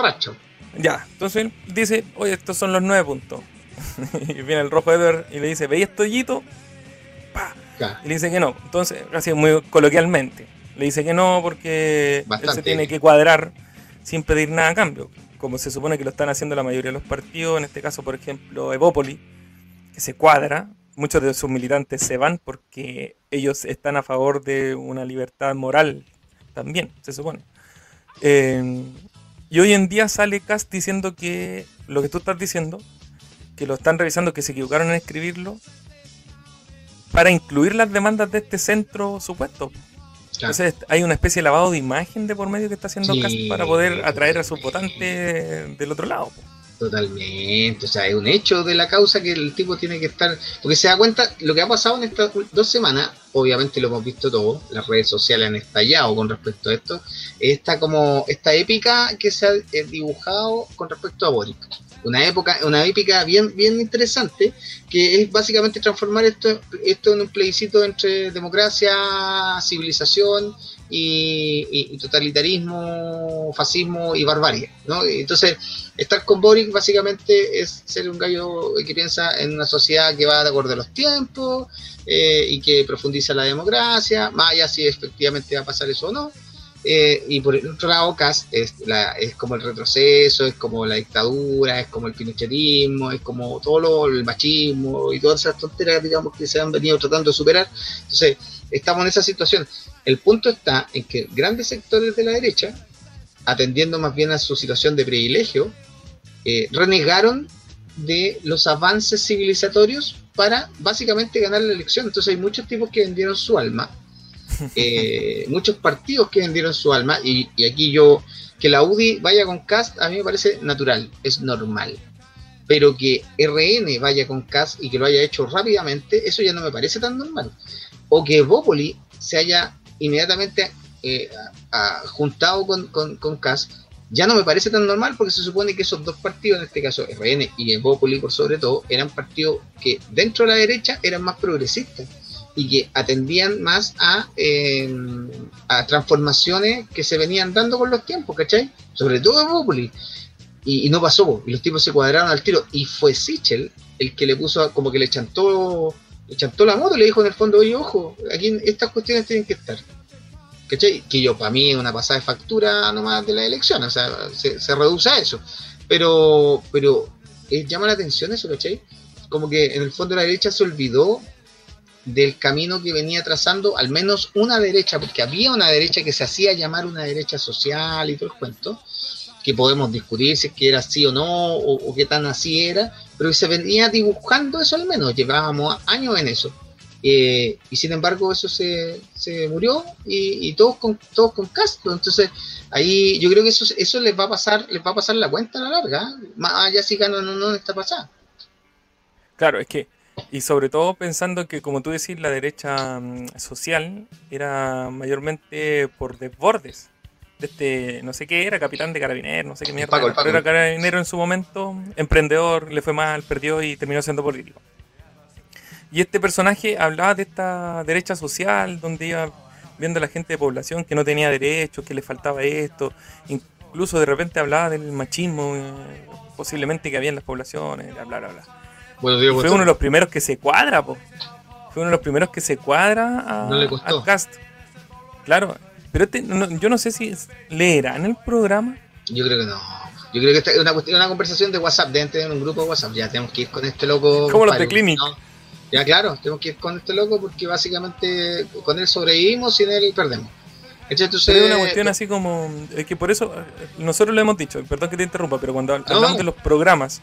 Ya, entonces él dice: Oye, estos son los nueve puntos. y viene el rojo Edward y le dice: ¿Veis esto, Yito? Y le dice que no. Entonces, así muy coloquialmente. Le dice que no porque él se tiene que cuadrar sin pedir nada a cambio, como se supone que lo están haciendo la mayoría de los partidos, en este caso, por ejemplo, Evópoli, que se cuadra, muchos de sus militantes se van porque ellos están a favor de una libertad moral también, se supone. Eh, y hoy en día sale Cast diciendo que lo que tú estás diciendo, que lo están revisando, que se equivocaron en escribirlo, para incluir las demandas de este centro supuesto. Entonces hay una especie de lavado de imagen de por medio que está haciendo para poder atraer a sus votantes del otro lado. Totalmente, o sea, es un hecho de la causa que el tipo tiene que estar, porque se da cuenta, lo que ha pasado en estas dos semanas, obviamente lo hemos visto todos, las redes sociales han estallado con respecto a esto, esta como, esta épica que se ha eh, dibujado con respecto a Boric una época, una épica bien, bien interesante, que es básicamente transformar esto, esto en un plebiscito entre democracia, civilización y, totalitarismo, fascismo y barbarie. ¿no? Entonces, estar con Boric básicamente es ser un gallo que piensa en una sociedad que va de acuerdo a los tiempos eh, y que profundiza la democracia, más allá si efectivamente va a pasar eso o no. Eh, y por el otro lado, Cas es, es como el retroceso, es como la dictadura, es como el pinochetismo, es como todo lo, el machismo y todas esas tonteras, digamos, que se han venido tratando de superar. Entonces, estamos en esa situación. El punto está en que grandes sectores de la derecha, atendiendo más bien a su situación de privilegio, eh, renegaron de los avances civilizatorios para básicamente ganar la elección. Entonces hay muchos tipos que vendieron su alma eh, muchos partidos que vendieron su alma y, aquí yo, que la UDI vaya con Cast a mí me parece natural, es normal. Pero que RN vaya con Cast y que lo haya hecho rápidamente, eso ya no me parece tan normal. O que Bópoli se haya inmediatamente eh, juntado con, con, ya no me parece tan normal porque se supone que esos dos partidos, en este caso RN y Evópoli por sobre todo, eran partidos que dentro de la derecha eran más progresistas y que atendían más a, em, a transformaciones que se venían dando con los tiempos, ¿cachai? Sobre todo en Populi. Y, no pasó, y los tipos se cuadraron al tiro. Y fue Sichel el que le puso, como que le chantó, le chantó la moto, le dijo en el fondo, oye, ojo, aquí estas cuestiones tienen que estar. ¿Cachai? Que yo, para mí, es una pasada de factura nomás de la elección, o sea, se, se reduce a eso. Pero, pero eh, llama la atención eso, ¿cachai? Como que en el fondo la derecha se olvidó del camino que venía trazando al menos una derecha, porque había una derecha que se hacía llamar una derecha social y todo el cuento, que podemos discutir si era así o no, o, qué tan así era, pero se venía dibujando eso al menos, llevábamos años en eso. Eh, y sin embargo eso se, se murió y, todos con todos con Castro entonces ahí yo creo que eso eso les va a pasar les va a pasar la cuenta a la larga ¿eh? más allá si ganan o no esta pasada claro es que y sobre todo pensando que, como tú decís, la derecha mm, social era mayormente por desbordes. De este, no sé qué era, capitán de carabineros, no sé qué mierda. Pero era carabinero en su momento, emprendedor, le fue mal, perdió y terminó siendo político. Y este personaje hablaba de esta derecha social, donde iba viendo a la gente de población que no tenía derechos, que le faltaba esto. Incluso de repente hablaba del machismo, eh, posiblemente que había en las poblaciones, bla, bla, bla. Fue uno de los primeros que se cuadra, po. fue uno de los primeros que se cuadra a, No le costó. al cast. Claro, pero este, no- yo no sé si leerán el programa. Yo creo que no. Yo creo que esta es una, cuestión- una conversación de WhatsApp. Deben tener un grupo de WhatsApp. Ya tenemos que ir con este loco. Como los de Clinic. ¿no? Ya, claro, tenemos que ir con este loco porque básicamente con él sobrevivimos, sin él perdemos. Entonces, es una cuestión así como. Es que por eso, eh, nosotros lo hemos dicho, perdón que te interrumpa, pero cuando No. hablamos de los programas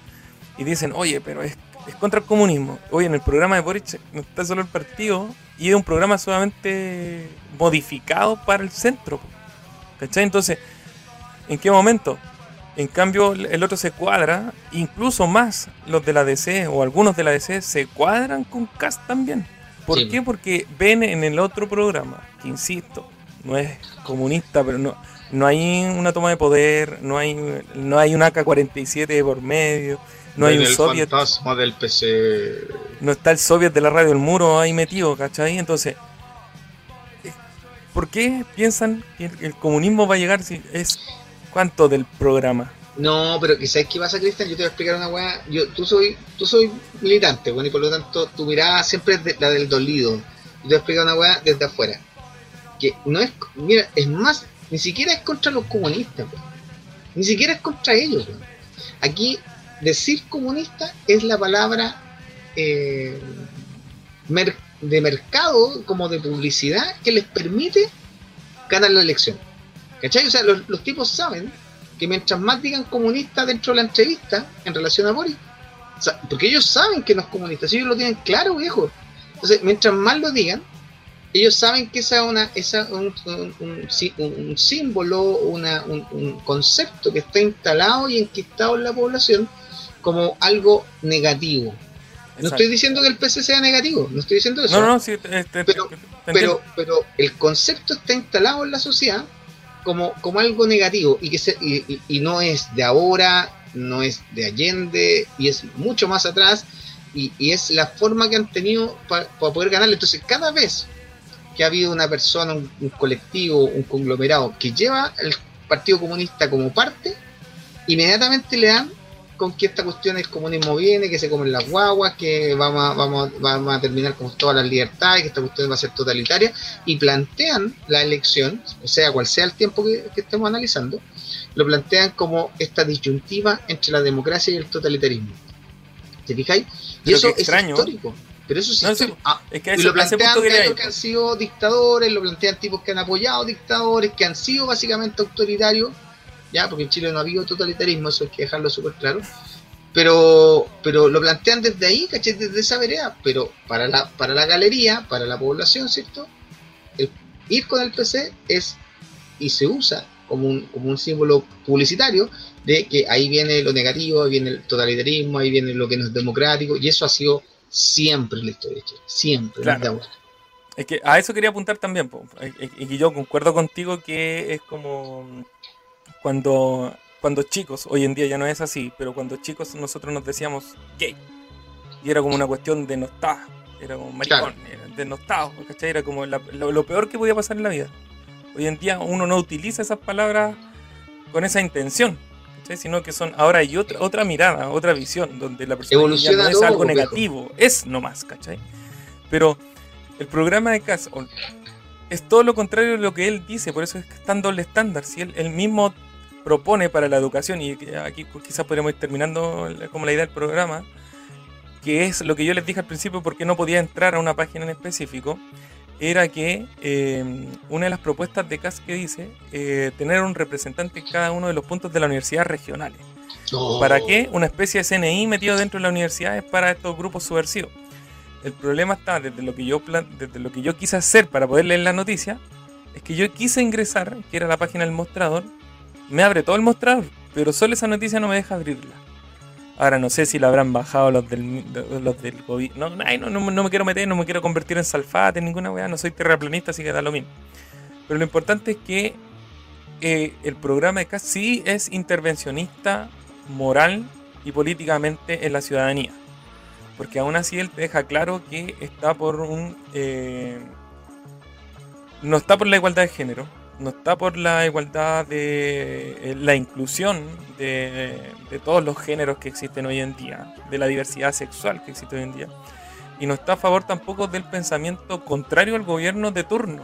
y dicen, oye, pero es, es contra el comunismo. Oye, en el programa de Boric no está solo el partido y es un programa solamente modificado para el centro. ¿Cachai? Entonces, ¿en qué momento? En cambio, el otro se cuadra, incluso más los de la DC o algunos de la DC se cuadran con Cast también. ¿Por Sí. qué? Porque ven en el otro programa, que insisto, no es comunista, pero no, no hay una toma de poder, no hay, no hay un AK-47 por medio, no hay un el soviet, fantasma del PC. no está el soviet de la radio del muro ahí metido, ¿cachai? Entonces, eh, ¿por qué piensan que el, comunismo va a llegar si es cuánto del programa? No, pero que sabes qué pasa, Cristian, yo te voy a explicar una weá. Yo, tú soy, tú soy militante, bueno, y por lo tanto tu mirada siempre es de- la del dolido. Yo te voy a explicar una weá desde afuera. Que no es, mira, es más, ni siquiera es contra los comunistas. Ni siquiera es contra ellos. Aquí, decir comunista es la palabra eh, mer- de mercado, como de publicidad, que les permite ganar la elección. ¿Cachai? O sea, los, tipos saben que mientras más digan comunista dentro de la entrevista en relación a Boris, porque ellos saben que no es comunista, si ellos lo tienen claro, viejo. Entonces, mientras más lo digan, ellos saben que esa es un, un- un sí- un- un símbolo, una, un, un concepto que está instalado y enquistado en la población como algo negativo. No estoy diciendo que el PC sea negativo, no estoy diciendo eso. No, no, sí, te- te- Pero- te pero, pero el concepto está instalado en la sociedad como, como algo negativo y que se, y, y- y no es de ahora, no es de Allende y es mucho más atrás y, y es la forma que han tenido para poder ganarle. Entonces, cada vez que ha habido una persona, un, un colectivo, un conglomerado que lleva el Partido Comunista como parte, inmediatamente le dan con que esta cuestión del comunismo viene, que se comen las guaguas, que vamos a, vamos, a- vamos a terminar con todas las libertades, que esta cuestión va a ser totalitaria, y plantean la elección, o sea, cual sea el tiempo que, que estemos analizando, lo plantean como esta disyuntiva entre la democracia y el totalitarismo. ¿Te fijáis? Y Pero eso extraño. es histórico. Pero eso No, sí. Ah, Es que y lo plantean ir. que han sido dictadores, lo plantean tipos que han apoyado dictadores, que han sido básicamente autoritarios, ya, porque en Chile no ha habido totalitarismo, eso hay que dejarlo súper claro. Pero, pero lo plantean desde ahí, ¿cachai? Desde esa vereda. Pero para la, para la galería, para la población, ¿cierto? El ir con el PC es y se usa como un, como un símbolo publicitario de que ahí viene lo negativo, ahí viene el totalitarismo, ahí viene lo que no es democrático, y eso ha sido siempre la historia de Chile, siempre. Claro. Es que a eso quería apuntar también, y que yo concuerdo contigo que es como cuando, cuando chicos, hoy en día ya no es así, pero cuando chicos nosotros nos decíamos gay, y era como una cuestión de nostalgia, era como maricón, era de nostalgia, ¿cachai? Era como la- lo, lo peor que podía pasar en la vida. Hoy en día uno no utiliza esas palabras con esa intención, ¿cachai? Sino que son, ahora hay otra, otra mirada, otra visión, donde la persona ya no es algo pues, viejo. negativo, es nomás, ¿cachai? Pero el programa de Cass o- es todo lo contrario de lo que él dice, por eso es que está en doble estándar. Si él, él mismo propone para la educación, y aquí quizás podríamos ir terminando la- como la idea del programa, que es lo que yo les dije al principio, porque no podía entrar a una página en específico, era que eh, una de las propuestas de CAS que dice eh, tener un representante en cada uno de los puntos de las universidades regionales. Oh. ¿Para qué? Una especie de CNI metido dentro de las universidades para estos grupos subversivos. El problema está desde lo que yo desde lo que yo quise hacer para poder leer la noticia, es que yo quise ingresar, que era la página del mostrador, me abre todo el mostrador, pero solo esa noticia no me deja abrirla. Ahora no sé si la habrán bajado los del, los del gobierno. No, no, no, no me quiero meter, no me quiero convertir en salfate, ninguna weá, no soy terraplanista, así que da lo mismo. Pero lo importante es que eh, el programa de CAS sí es intervencionista moral y políticamente en la ciudadanía. Porque aún así él te deja claro que está por un... eh, no está por la igualdad de género, no está por la igualdad de eh, la inclusión de, de todos los géneros que existen hoy en día, de la diversidad sexual que existe hoy en día. y no está a favor tampoco del pensamiento contrario al gobierno de turno.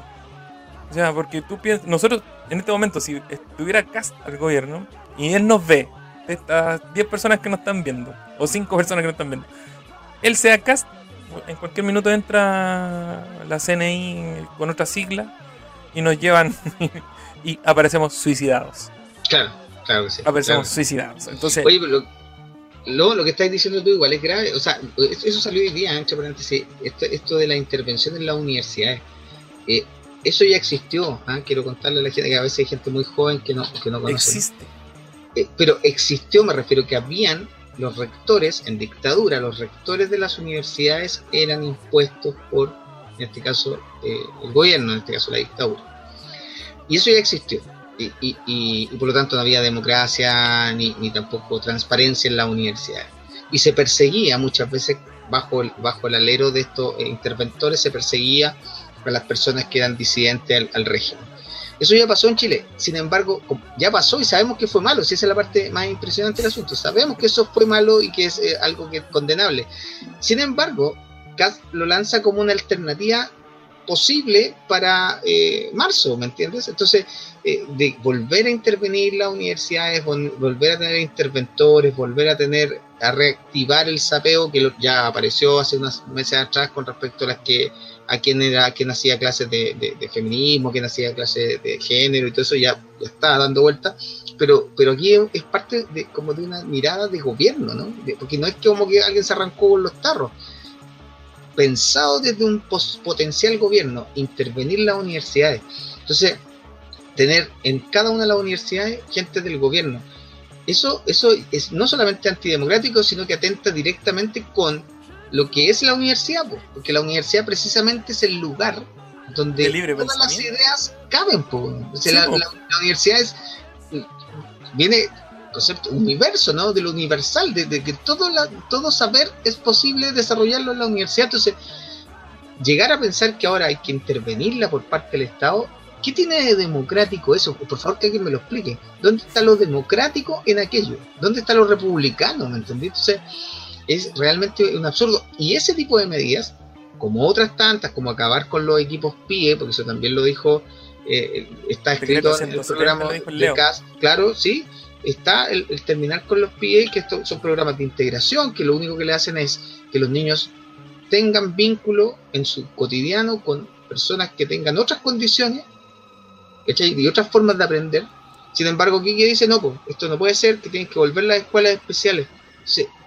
O sea, porque tú piensas, nosotros en este momento, si estuviera Cast al gobierno y él nos ve, estas 10 personas que nos están viendo, o 5 personas que nos están viendo, él sea Cast, en cualquier minuto entra la CNI con otra sigla y nos llevan y aparecemos suicidados. Claro, claro que sí. Aparecemos suicidados. Entonces, Oye, pero lo, lo que estás diciendo tú igual es grave. O sea, eso salió hoy día, entre paréntesis, esto, esto de la intervención en las universidades. Eh, eso ya existió. ¿ah? Quiero contarle a la gente que a veces hay gente muy joven que no, que no conoce. existe. Eh, pero existió, me refiero que habían los rectores en dictadura, los rectores de las universidades eran impuestos por, en este caso, eh, el gobierno, en este caso la dictadura. Y eso ya existió. Y, y, y, y por lo tanto no había democracia ni, ni, tampoco transparencia en las universidades. Y se perseguía muchas veces bajo el, bajo el alero de estos interventores, se perseguía a las personas que eran disidentes al, al régimen. Eso ya pasó en Chile. Sin embargo, ya pasó y sabemos que fue malo. Si esa es la parte más impresionante del asunto. Sabemos que eso fue malo y que es eh, algo que es condenable. Sin embargo, Katz lo lanza como una alternativa posible para eh, marzo, ¿me entiendes? Entonces, eh, de volver a intervenir las universidades, volver a tener interventores, volver a tener, a reactivar el sapeo que lo, ya apareció hace unos meses atrás con respecto a las que a quien era quien hacía clases de, de, de feminismo, quien hacía clases de, género y todo eso ya, ya está dando vuelta, pero pero aquí es parte de como de una mirada de gobierno, ¿no? Porque no es que como que alguien se arrancó con los tarros. Pensado desde un potencial gobierno, intervenir las universidades. Entonces, tener en cada una de las universidades gente del gobierno. Eso, eso es no solamente antidemocrático, sino que atenta directamente con lo que es la universidad, porque la universidad precisamente es el lugar donde todas las ideas caben. O sea, la, la, la, universidad es, viene concepto universo, ¿no? De lo universal, de, de que todo, la, todo saber es posible desarrollarlo en la universidad. Entonces, llegar a pensar que ahora hay que intervenirla por parte del Estado, ¿qué tiene de democrático eso? Por favor, que alguien me lo explique. ¿Dónde está lo democrático en aquello? ¿Dónde está lo republicano? ¿Me entendí? Entonces, es realmente un absurdo. Y ese tipo de medidas, como otras tantas, como acabar con los equipos PIE, porque eso también lo dijo, eh, está escrito en el programa de CAS, claro, sí, está el, terminar con los PIE, que estos son programas de integración, que lo único que le hacen es que los niños tengan vínculo en su cotidiano con personas que tengan otras condiciones y otras formas de aprender. Sin embargo, aquí dice, no, pues, esto no puede ser, que tienen que volver las escuelas especiales.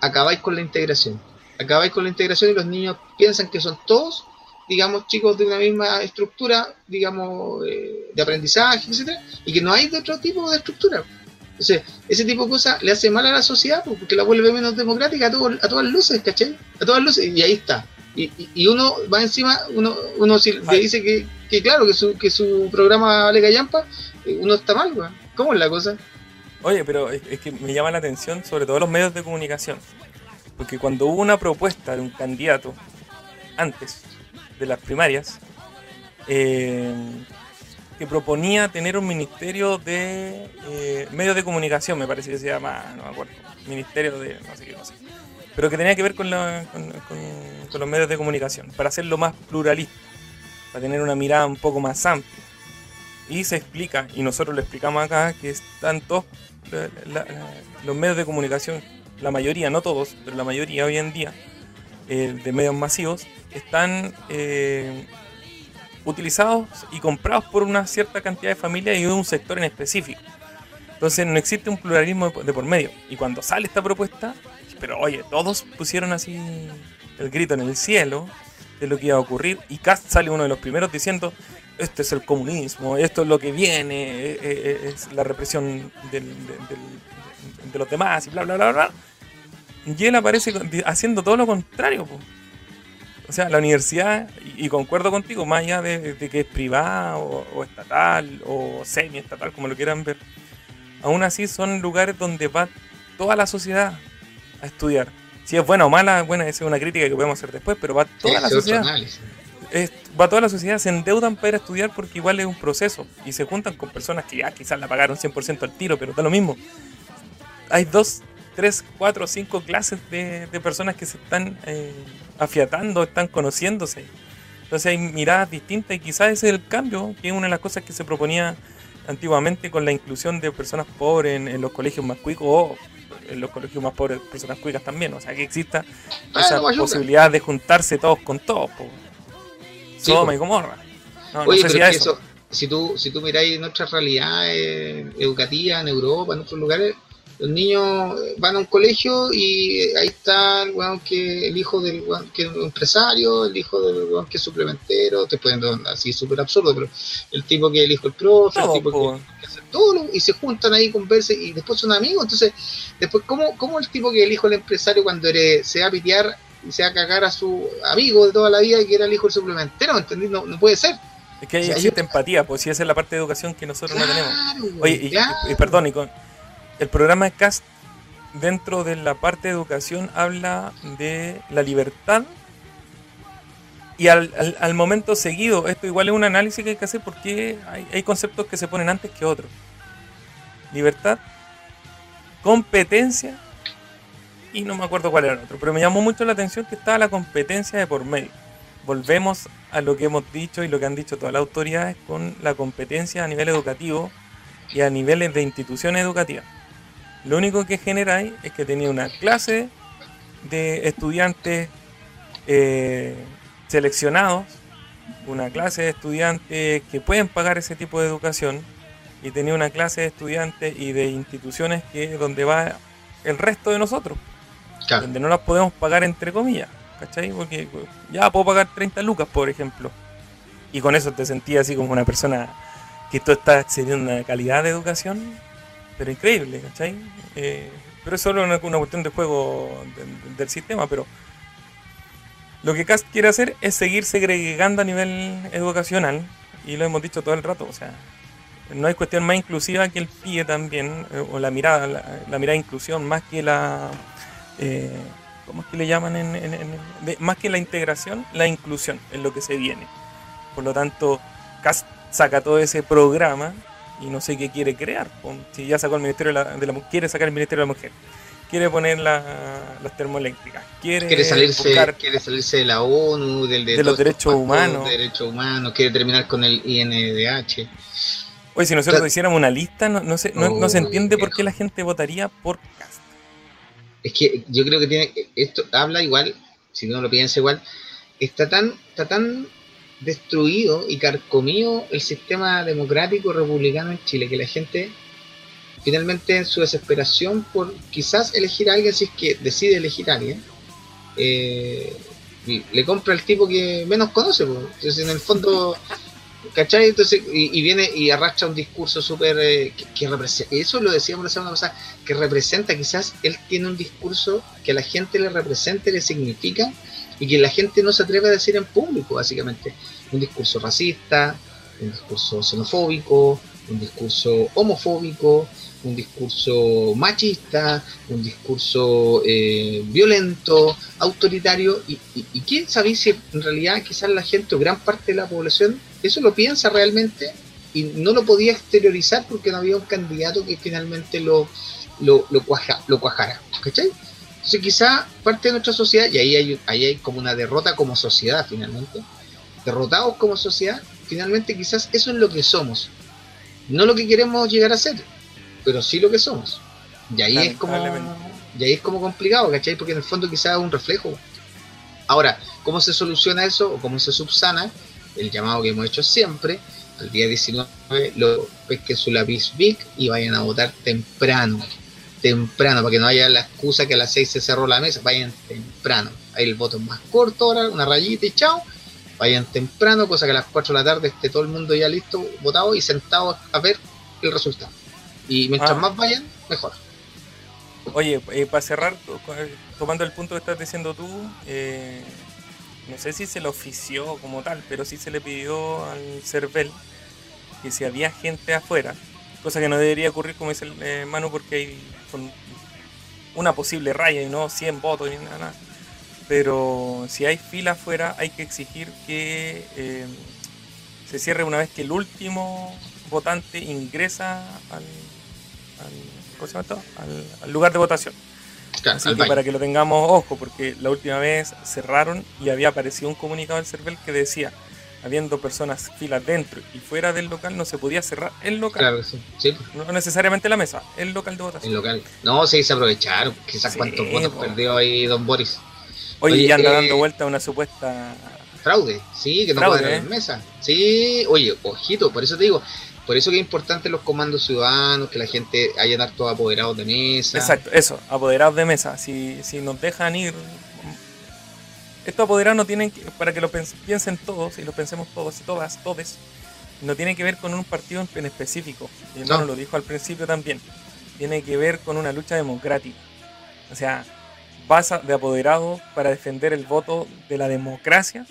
Acabáis con la integración. Acabáis con la integración y los niños piensan que son todos, digamos, chicos de una misma estructura, digamos, eh, de aprendizaje, etcétera, y que no hay de otro tipo de estructura. Entonces, ese tipo de cosas le hace mal a la sociedad porque la vuelve menos democrática a, todo, a todas luces, ¿cachai? A todas luces, y ahí está. Y, y, y uno va encima, uno, uno si le dice que, que, claro, que su, que su programa vale callampa, uno está mal, güey. ¿Cómo es la cosa? Oye, pero es, es, que me llama la atención sobre todo los medios de comunicación. Porque cuando hubo una propuesta de un candidato antes de las primarias, eh, que proponía tener un ministerio de eh, medios de comunicación, me parece que se llama, no me acuerdo, ministerio de no sé qué cosa, pero que tenía que ver con, la, con, los medios de comunicación, para hacerlo más pluralista, para tener una mirada un poco más amplia. Y se explica, y nosotros lo explicamos acá, que están todos los medios de comunicación, la mayoría, no todos, pero la mayoría hoy en día, eh, de medios masivos, están eh, utilizados y comprados por una cierta cantidad de familias y un sector en específico. Entonces no existe un pluralismo de por medio. Y cuando sale esta propuesta, pero oye, todos pusieron así el grito en el cielo de lo que iba a ocurrir. Y Cast sale uno de los primeros diciendo, este es el comunismo, esto es lo que viene, es la represión del, del, de los demás y bla, bla, bla, bla. Y él aparece haciendo todo lo contrario. Po. O sea, la universidad, y, y, concuerdo contigo, más allá de, de que es privada o, o, estatal o semi-estatal, como lo quieran ver, aún así son lugares donde va toda la sociedad a estudiar. Si es buena o mala, bueno, esa es una crítica que podemos hacer después, pero va toda sí, la sociedad. Es, va toda la sociedad, se endeudan para ir a estudiar porque igual es un proceso y se juntan con personas que ya quizás la pagaron 100% al tiro, pero da lo mismo. Hay dos tres, cuatro, cinco clases de, personas que se están eh, afiatando, están conociéndose. Entonces hay miradas distintas y quizás ese es el cambio, que es una de las cosas que se proponía antiguamente con la inclusión de personas pobres en, los colegios más cuicos o en los colegios más pobres personas cuicas también. O sea, que exista ah, esa posibilidad de juntarse todos con todos. Soma y Gomorra. No, Oye, pero eso. si tú, si tú miráis nuestra realidad educativa en Europa, en otros lugares, los niños van a un colegio y ahí está el weón que el hijo del weón que es un empresario, el hijo del weón que es suplementero, te pueden así súper absurdo, pero el tipo que el hijo del profe, el tipo que, hace todo, y se juntan ahí, conversan y después son amigos. Entonces, después, ¿cómo, cómo el tipo que el hijo del empresario cuando eres, se va a pitear y se va a cagar a su amigo de toda la vida y que era el hijo del suplementero? ¿Entendí? No, no puede ser. Es que ahí existe empatía, pues si esa es la parte de educación que nosotros no tenemos. Oye, y, perdón, y con, el programa CAST dentro de la parte de educación habla de la libertad y al, momento seguido, esto igual es un análisis que hay que hacer porque hay, hay conceptos que se ponen antes que otros. Libertad, competencia y no me acuerdo cuál era el otro, pero me llamó mucho la atención que estaba la competencia de por medio. Volvemos a lo que hemos dicho y lo que han dicho todas las autoridades con la competencia a nivel educativo y a niveles de instituciones educativas. Lo único que genera ahí es que tenía una clase de estudiantes eh, seleccionados, una clase de estudiantes que pueden pagar ese tipo de educación y tenía una clase de estudiantes y de instituciones que donde va el resto de nosotros, donde no las podemos pagar entre comillas, ¿cachai? Porque ya puedo pagar 30 lucas, por ejemplo, y con eso te sentías así como una persona que tú estás accediendo a una calidad de educación pero increíble, ¿cachai? Eh, pero es solo una, cuestión de juego del sistema, pero lo que CAST quiere hacer es seguir segregando a nivel educacional, y lo hemos dicho todo el rato, o sea, no hay cuestión más inclusiva que el PIE también, eh, o la mirada, la, mirada de inclusión, más que la... Eh, ¿Cómo es que le llaman? En, más que la integración, la inclusión es lo que se viene. Por lo tanto, CAST saca todo ese programa y no sé qué quiere crear. Si ya sacó el Ministerio de la, Mujer, quiere sacar el Ministerio de la Mujer, quiere poner las termoeléctricas, quiere, quiere salirse, quiere salirse de la ONU, del, de, los derechos humanos. derechos humanos, quiere terminar con el INDH. Oye, si nosotros hiciéramos una lista, no, no, se, no, se entiende por qué la gente votaría por Cast. Es que yo creo que tiene esto habla igual, si uno lo piensa igual, está tan, está tan destruido y carcomido el sistema democrático republicano en Chile, que la gente finalmente en su desesperación por quizás elegir a alguien, si es que decide elegir a alguien, eh, le compra el tipo que menos conoce, entonces en el fondo, ¿cachai? Entonces, y, viene y arrastra un discurso súper, eh, que, representa, eso lo decíamos la semana pasada, que representa, quizás él tiene un discurso que a la gente le representa le significa, y que la gente no se atreve a decir en público, básicamente. Un discurso racista, un discurso xenofóbico, un discurso homofóbico, un discurso machista, un discurso eh, violento, autoritario, y, y, quién sabe si en realidad quizás la gente o gran parte de la población eso lo piensa realmente y no lo podía exteriorizar porque no había un candidato que finalmente lo, lo, lo, lo cuajara. ¿Cachai? Entonces quizá parte de nuestra sociedad, y ahí hay, ahí hay como una derrota como sociedad finalmente, derrotados como sociedad, finalmente quizás eso es lo que somos. No lo que queremos llegar a ser, pero sí lo que somos. Y ahí es como y ahí es como complicado, ¿cachai? Porque en el fondo quizás es un reflejo. Ahora, ¿cómo se soluciona eso o cómo se subsana? El llamado que hemos hecho siempre, al día 19, lo pesquen su lápiz big y vayan a votar temprano temprano, para que no haya la excusa que a las 6 se cerró la mesa, vayan temprano. Ahí el voto es más corto ahora, una rayita y chao. Vayan temprano, cosa que a las 4 de la tarde esté todo el mundo ya listo, votado y sentado a ver el resultado. Y mientras ah. más vayan, mejor. Oye, eh, para cerrar, tomando el punto que estás diciendo tú, eh, no sé si se le ofició como tal, pero sí se le pidió al CERVEL que si había gente afuera, cosa que no debería ocurrir como dice el eh, Manu porque hay una posible raya y no 100 votos ni nada, Pero si hay fila afuera, hay que exigir que eh, se cierre una vez que el último votante ingresa al, al, lugar de votación. Claro, Así al que para que lo tengamos ojo, porque la última vez cerraron y había aparecido un comunicado del CERVEL que decía, habiendo personas filas dentro y fuera del local, no se podía cerrar el local. Claro sí. Sí, No necesariamente la mesa, el local de votación. el local. No, sí, se aprovecharon. Quizás Sí, cuántos votos po. perdió ahí Don Boris. Oye, Oye, ya anda eh, dando vuelta una supuesta... Fraude, sí, que no Fraude, pueden ¿eh? en mesa. Sí, oye, ojito, por eso te digo, por eso que es importante los comandos ciudadanos, que la gente haya hartos apoderados de mesa. Exacto, eso, apoderados de mesa. Si, si nos dejan ir... Estos apoderados no tienen que, para que lo piensen todos y lo pensemos todos y todas, todes, no tiene que ver con un partido en- específico. Y No. lo dijo al principio también. Tiene que ver con una lucha democrática. O sea, vas a- de apoderado para defender el voto de la democracia.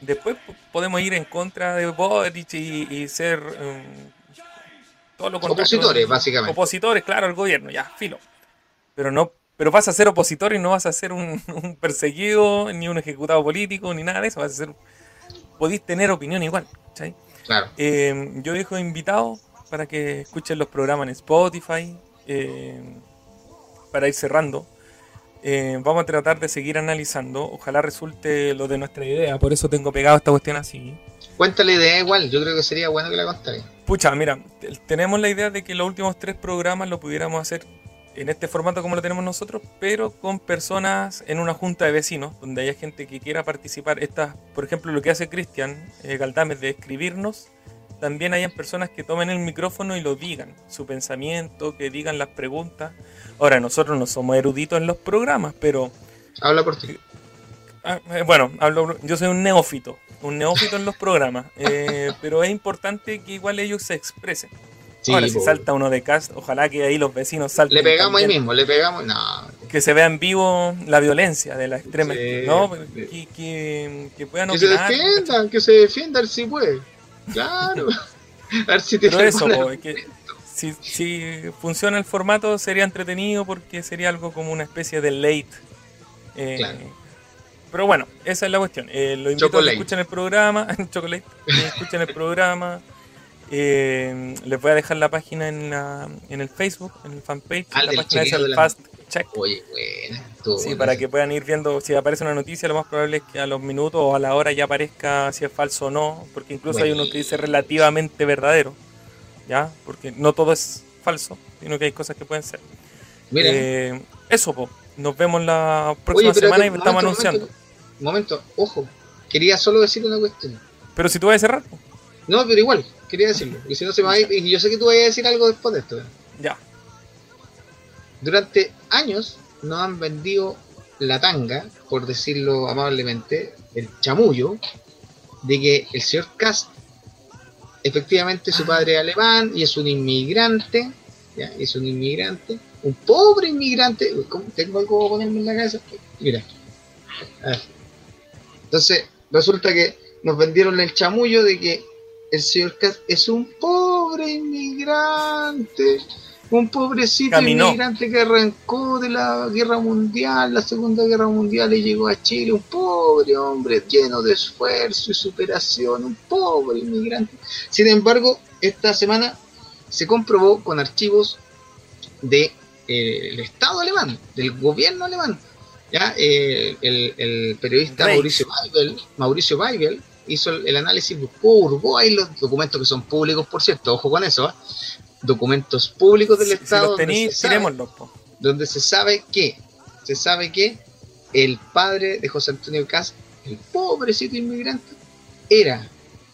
Después po- podemos ir en contra de Boric y, y ser em, todo lo contrario. Opositores, básicamente. Opositores, claro, al gobierno, ya, filo. Pero no, pero vas a ser opositor y no vas a ser un, un perseguido, ni un ejecutado político, ni nada de eso. Vas a ser. Podéis tener opinión igual, ¿cachai? Claro. Eh, yo dejo invitado para que escuchen los programas en Spotify. eh, para ir cerrando. Eh, vamos a tratar de seguir analizando. Ojalá resulte lo de nuestra idea. Por eso tengo pegado esta cuestión así. Cuéntale idea igual, yo creo que sería bueno que la contaras. Pucha, mira, te- tenemos la idea de que los últimos tres programas lo pudiéramos hacer en este formato como lo tenemos nosotros, pero con personas en una junta de vecinos, donde haya gente que quiera participar. Estas, por ejemplo, lo que hace Cristian eh, Galdames de escribirnos, también hayan personas que tomen el micrófono y lo digan, su pensamiento, que digan las preguntas. Ahora, nosotros no somos eruditos en los programas, pero Habla por ti. Ah, eh, bueno, hablo, yo soy un neófito, un neófito en los programas, eh, pero es importante que igual ellos se expresen. Sí, Ahora, si salta uno de cast, ojalá que ahí los vecinos salten. Le pegamos ahí también. mismo, le pegamos. No, Que se vea en vivo la violencia de la extrema. Sí. ¿no? Que, que, que puedan que se opinar. defienda, que se defienda, a ver si puede. Claro. a ver si tiene Pero eso, po, es que si, si funciona el formato sería entretenido porque sería algo como una especie de late. eh, Claro. Pero bueno, esa es la cuestión. Eh, lo invito a Chocolate. que escuchen el programa. Chocolate. Que escuchen el programa. Eh, les voy a dejar la página en, la- en el Facebook, en el fanpage. Ah, la página es el la- Fast Check. Oye, buena. Sí, buena para que puedan ir viendo, si aparece una noticia, lo más probable es que a los minutos o a la hora ya aparezca si es falso o no, porque incluso hay uno que dice relativamente verdadero, ¿ya? Porque no todo es falso, sino que hay cosas que pueden ser. Mira, Eh, eso, po. nos vemos la próxima Oye, semana y que- estamos momento, anunciando. Momento, momento, ojo. Quería solo decir una cuestión. Pero si tú vas a cerrar, po. No, pero igual, quería decirlo. Y si no se me va a ir, y yo sé que tú vas a decir algo después de esto. ya. Durante años nos han vendido la tanga, por decirlo amablemente, el chamullo, de que el señor Cast, efectivamente su padre es alemán y es un inmigrante, ¿ya? es un inmigrante, un pobre inmigrante, ¿cómo? tengo algo que ponerme en la cabeza, mira, A ver. entonces resulta que nos vendieron el chamullo de que el señor Cast es un pobre inmigrante, un pobrecito Caminó. inmigrante que arrancó de la guerra mundial, la segunda guerra mundial y llegó a Chile, un pobre hombre lleno de esfuerzo y superación, un pobre inmigrante. Sin embargo, esta semana se comprobó con archivos del Estado alemán, del gobierno alemán. ¿ya? Eh, el, el periodista. Mauricio Weibel, Mauricio Weibel hizo el, análisis, buscó, hurgó ahí los documentos que son públicos, por cierto, ojo con eso, ¿ah? documentos públicos del Si, si Estado los donde, tenéis, se sabe, donde se sabe que se sabe que el padre de José Antonio Cas, el pobrecito inmigrante, era,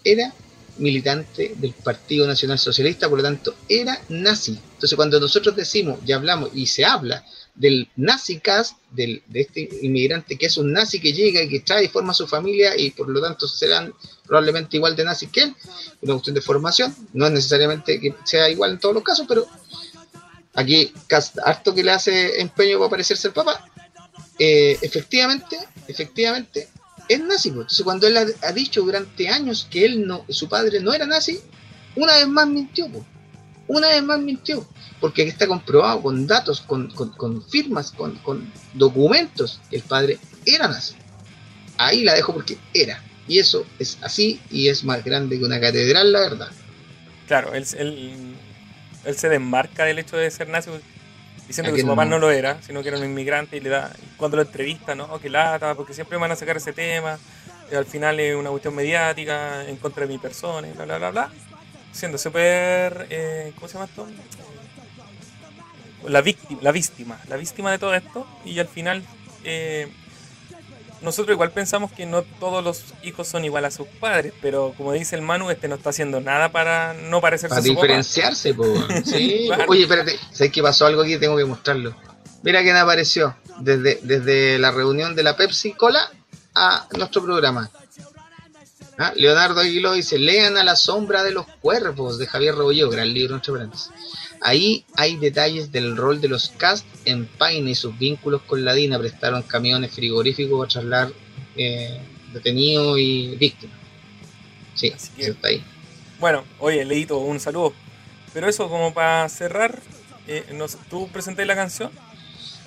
era militante del Partido Nacional Socialista, por lo tanto, era nazi. Entonces, cuando nosotros decimos y hablamos y se habla del nazi Cas, del, de este inmigrante que es un nazi que llega y que trae y forma su familia y por lo tanto serán probablemente igual de nazi que él, una cuestión de formación, no es necesariamente que sea igual en todos los casos, pero aquí Cas, harto que le hace empeño para parecerse al papá, eh, efectivamente, efectivamente, es nazi. pues. Entonces, cuando él ha, ha dicho durante años que él no, su padre no era nazi, una vez más mintió, pues. una vez más mintió, porque aquí está comprobado con datos, con, con- con firmas, con, con documentos, que el padre era nazi. Ahí la dejo porque era. Y eso es así y es más grande que una catedral, la verdad. Claro, él, él, él se desmarca del hecho de ser nazi. diciendo ¿A que su papá no? no lo era, sino que era un inmigrante y le da, cuando lo entrevista, ¿no? Que lata, porque siempre van a sacar ese tema, y al final es una cuestión mediática en contra de mi persona y bla, bla, bla, bla. Siendo súper, eh, ¿cómo se llama esto? La víctima, la víctima, la víctima de todo esto, y al final... eh, nosotros igual pensamos que no todos los hijos son igual a sus padres, pero como dice el Manu, este no está haciendo nada para no parecerse Para a su diferenciarse, po. Sí. Claro. Oye, espérate, ¿sabes qué pasó algo aquí? Tengo que mostrarlo. Mira quién apareció desde, desde la reunión de la Pepsi Cola a nuestro programa. Ah, Leonardo Aguiló dice, lean a la sombra de los cuervos de Javier Rebolledo, gran libro entre paréntesis. Ahí hay detalles del rol de los cast en Paine y sus vínculos con la DINA. Prestaron camiones frigoríficos para trasladar eh, detenidos y víctimas. Sí, Así que- eso está ahí. Bueno, oye, Leito, un saludo. Pero eso, como para cerrar, eh, ¿tú presenté la canción?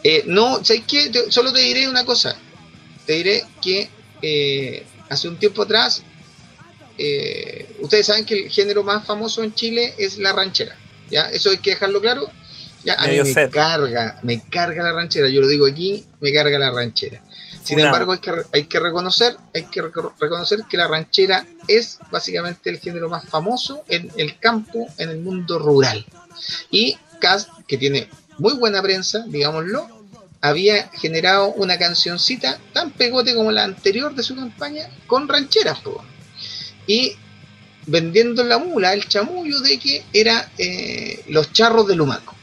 Eh, no, ¿sabes qué? Te- solo te diré una cosa. Te diré que eh, hace un tiempo atrás, eh, ustedes saben que el género más famoso en Chile es la ranchera. ¿Ya? Eso hay que dejarlo claro. Ya, a mí Medio me carga, me carga la ranchera. Yo lo digo aquí, me carga la ranchera. Sin embargo, hay que, re- hay que reconocer, hay que reco- reconocer que la ranchera es básicamente el género más famoso en el campo, en el mundo rural. Y Cast, que tiene muy buena prensa, digámoslo, había generado una cancioncita tan pegote como la anterior de su campaña con rancheras, po. y vendiendo la mula, el chamullo de que era eh, los charros de Lumaco.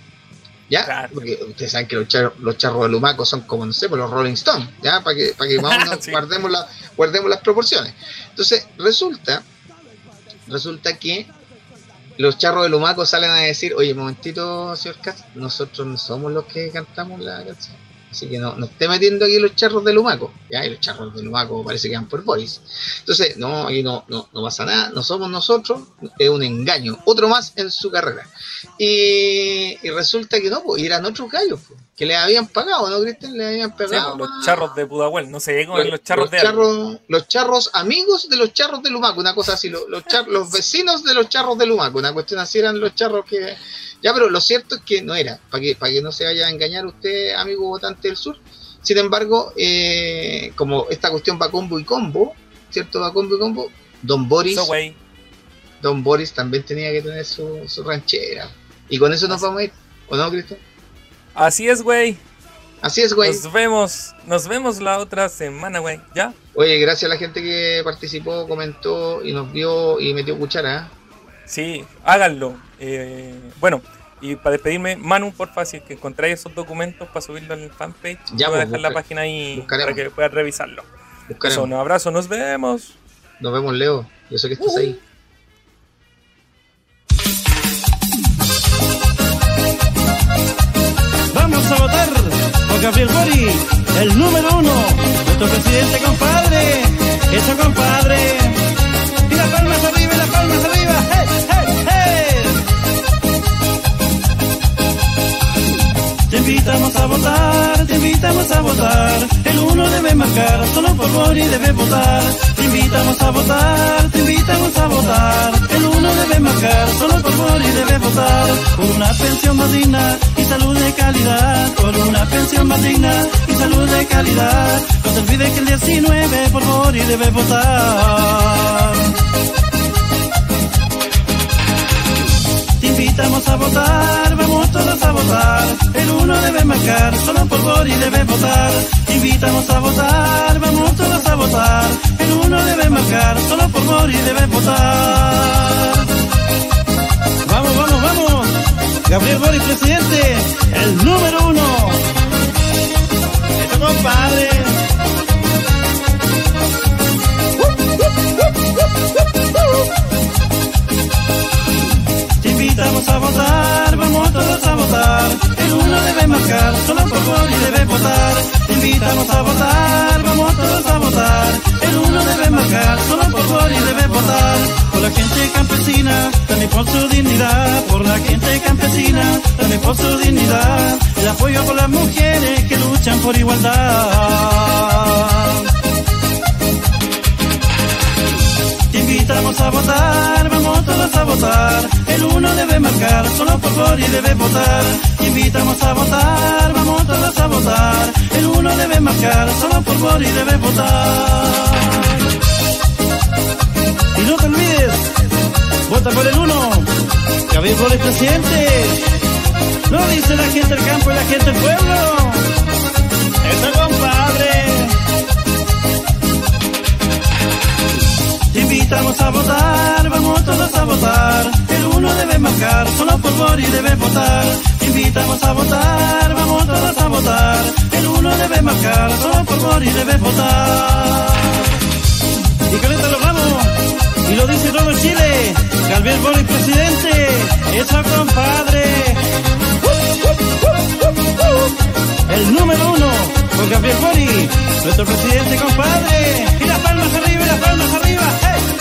¿Ya? Claro. Porque ustedes saben que los charros, los charros de Lumaco son como, no sé, por los Rolling Stones, ¿ya? Para que, para que Sí. guardemos, la- guardemos las proporciones. Entonces, resulta, resulta que los charros de Lumaco salen a decir, oye, momentito, señor Katz, nosotros no somos los que cantamos la canción. Así que no, no esté metiendo aquí los charros de Lumaco. Ya, y los charros de Lumaco parece que van por Boris. Entonces, no, aquí no, no, no pasa nada, no somos nosotros, es un engaño. Otro más en su carrera. Y, resulta que no, pues, eran otros gallos, pues, que le habían pagado, ¿no, Cristian? Le habían pagado. pues, los charros de Pudahuel, no sé cómo es los charros los de charros, los charros amigos de los charros de Lumaco, una cosa así, los, los, char- los vecinos de los charros de Lumaco, una cuestión así eran los charros que... Ya, pero lo cierto es que no era, para que, para que no se vaya a engañar usted, amigo votante del sur. Sin embargo, eh, como esta cuestión va combo y combo, ¿cierto? Va combo y combo, Don Boris, So, Don Boris también tenía que tener su, su ranchera. Y con eso nos Así- vamos a ir, ¿o no, Cristian? Así es, güey. Así es, güey. Nos vemos, nos vemos la otra semana, güey. ¿Ya? Oye, gracias a la gente que participó, comentó y nos vio y metió cuchara. ¿eh? Sí, háganlo. Eh, bueno, y para despedirme, Manu, porfa, si es que encontráis esos documentos para subirlo en el fanpage, Ya, voy a pues, dejar la página ahí buscaremos. para que puedas revisarlo. Buscaremos. Eso, un abrazo, nos vemos. Nos vemos, Leo. Yo sé que estás ahí. Gabriel Bori, el número uno, nuestro presidente, compadre. Eso, compadre. Y las palmas arriba, y las palmas arriba. ¡Hey, hey, hey! Te invitamos a votar, te invitamos a votar. El uno debe marcar, solo por Bori debe votar. Te invitamos a votar, te invitamos a votar. El uno debe marcar, solo por Bori debe votar. Una pensión más digna salud de calidad. Por una pensión más digna y salud de calidad. No se olvide que el 19 por Bori debe votar. Te invitamos a votar, vamos todos a votar. El uno debe marcar, solo por Bori debe votar. Te invitamos a votar, vamos todos a votar. El uno debe marcar, solo por Bori debe votar. Vamos, vamos, vamos. Gabriel Bori, presidente, el número uno. Eso, compadre. Invitamos a votar, vamos todos a votar. El uno debe marcar, solo por Bori debe votar. Invitamos a votar, vamos todos a votar. El uno debe marcar, solo por Bori debe votar. Por la gente campesina, también por su dignidad. Por la gente campesina, también por su dignidad. El apoyo por las mujeres que luchan por igualdad. Invitamos a votar, vamos todos a votar. El uno debe marcar, solo por favor y debe votar. Invitamos a votar, vamos todos a votar. El uno debe marcar, solo por favor y debe votar. Y no te olvides, vota por el uno. Gabriel Boric presidente. Lo dice la gente del campo y la gente del pueblo. Eso compadre. Te invitamos a votar, vamos todos a votar. El uno debe marcar, solo por y debe votar. Te invitamos a votar, vamos todos a votar. El uno debe marcar, solo por y debe votar. Y esto lo vamos. Y lo dice todo Chile. Gabriel Boric presidente. Eso compadre. El número uno con Gabriel Boni, nuestro presidente compadre. Y las palmas arriba, y las palmas arriba.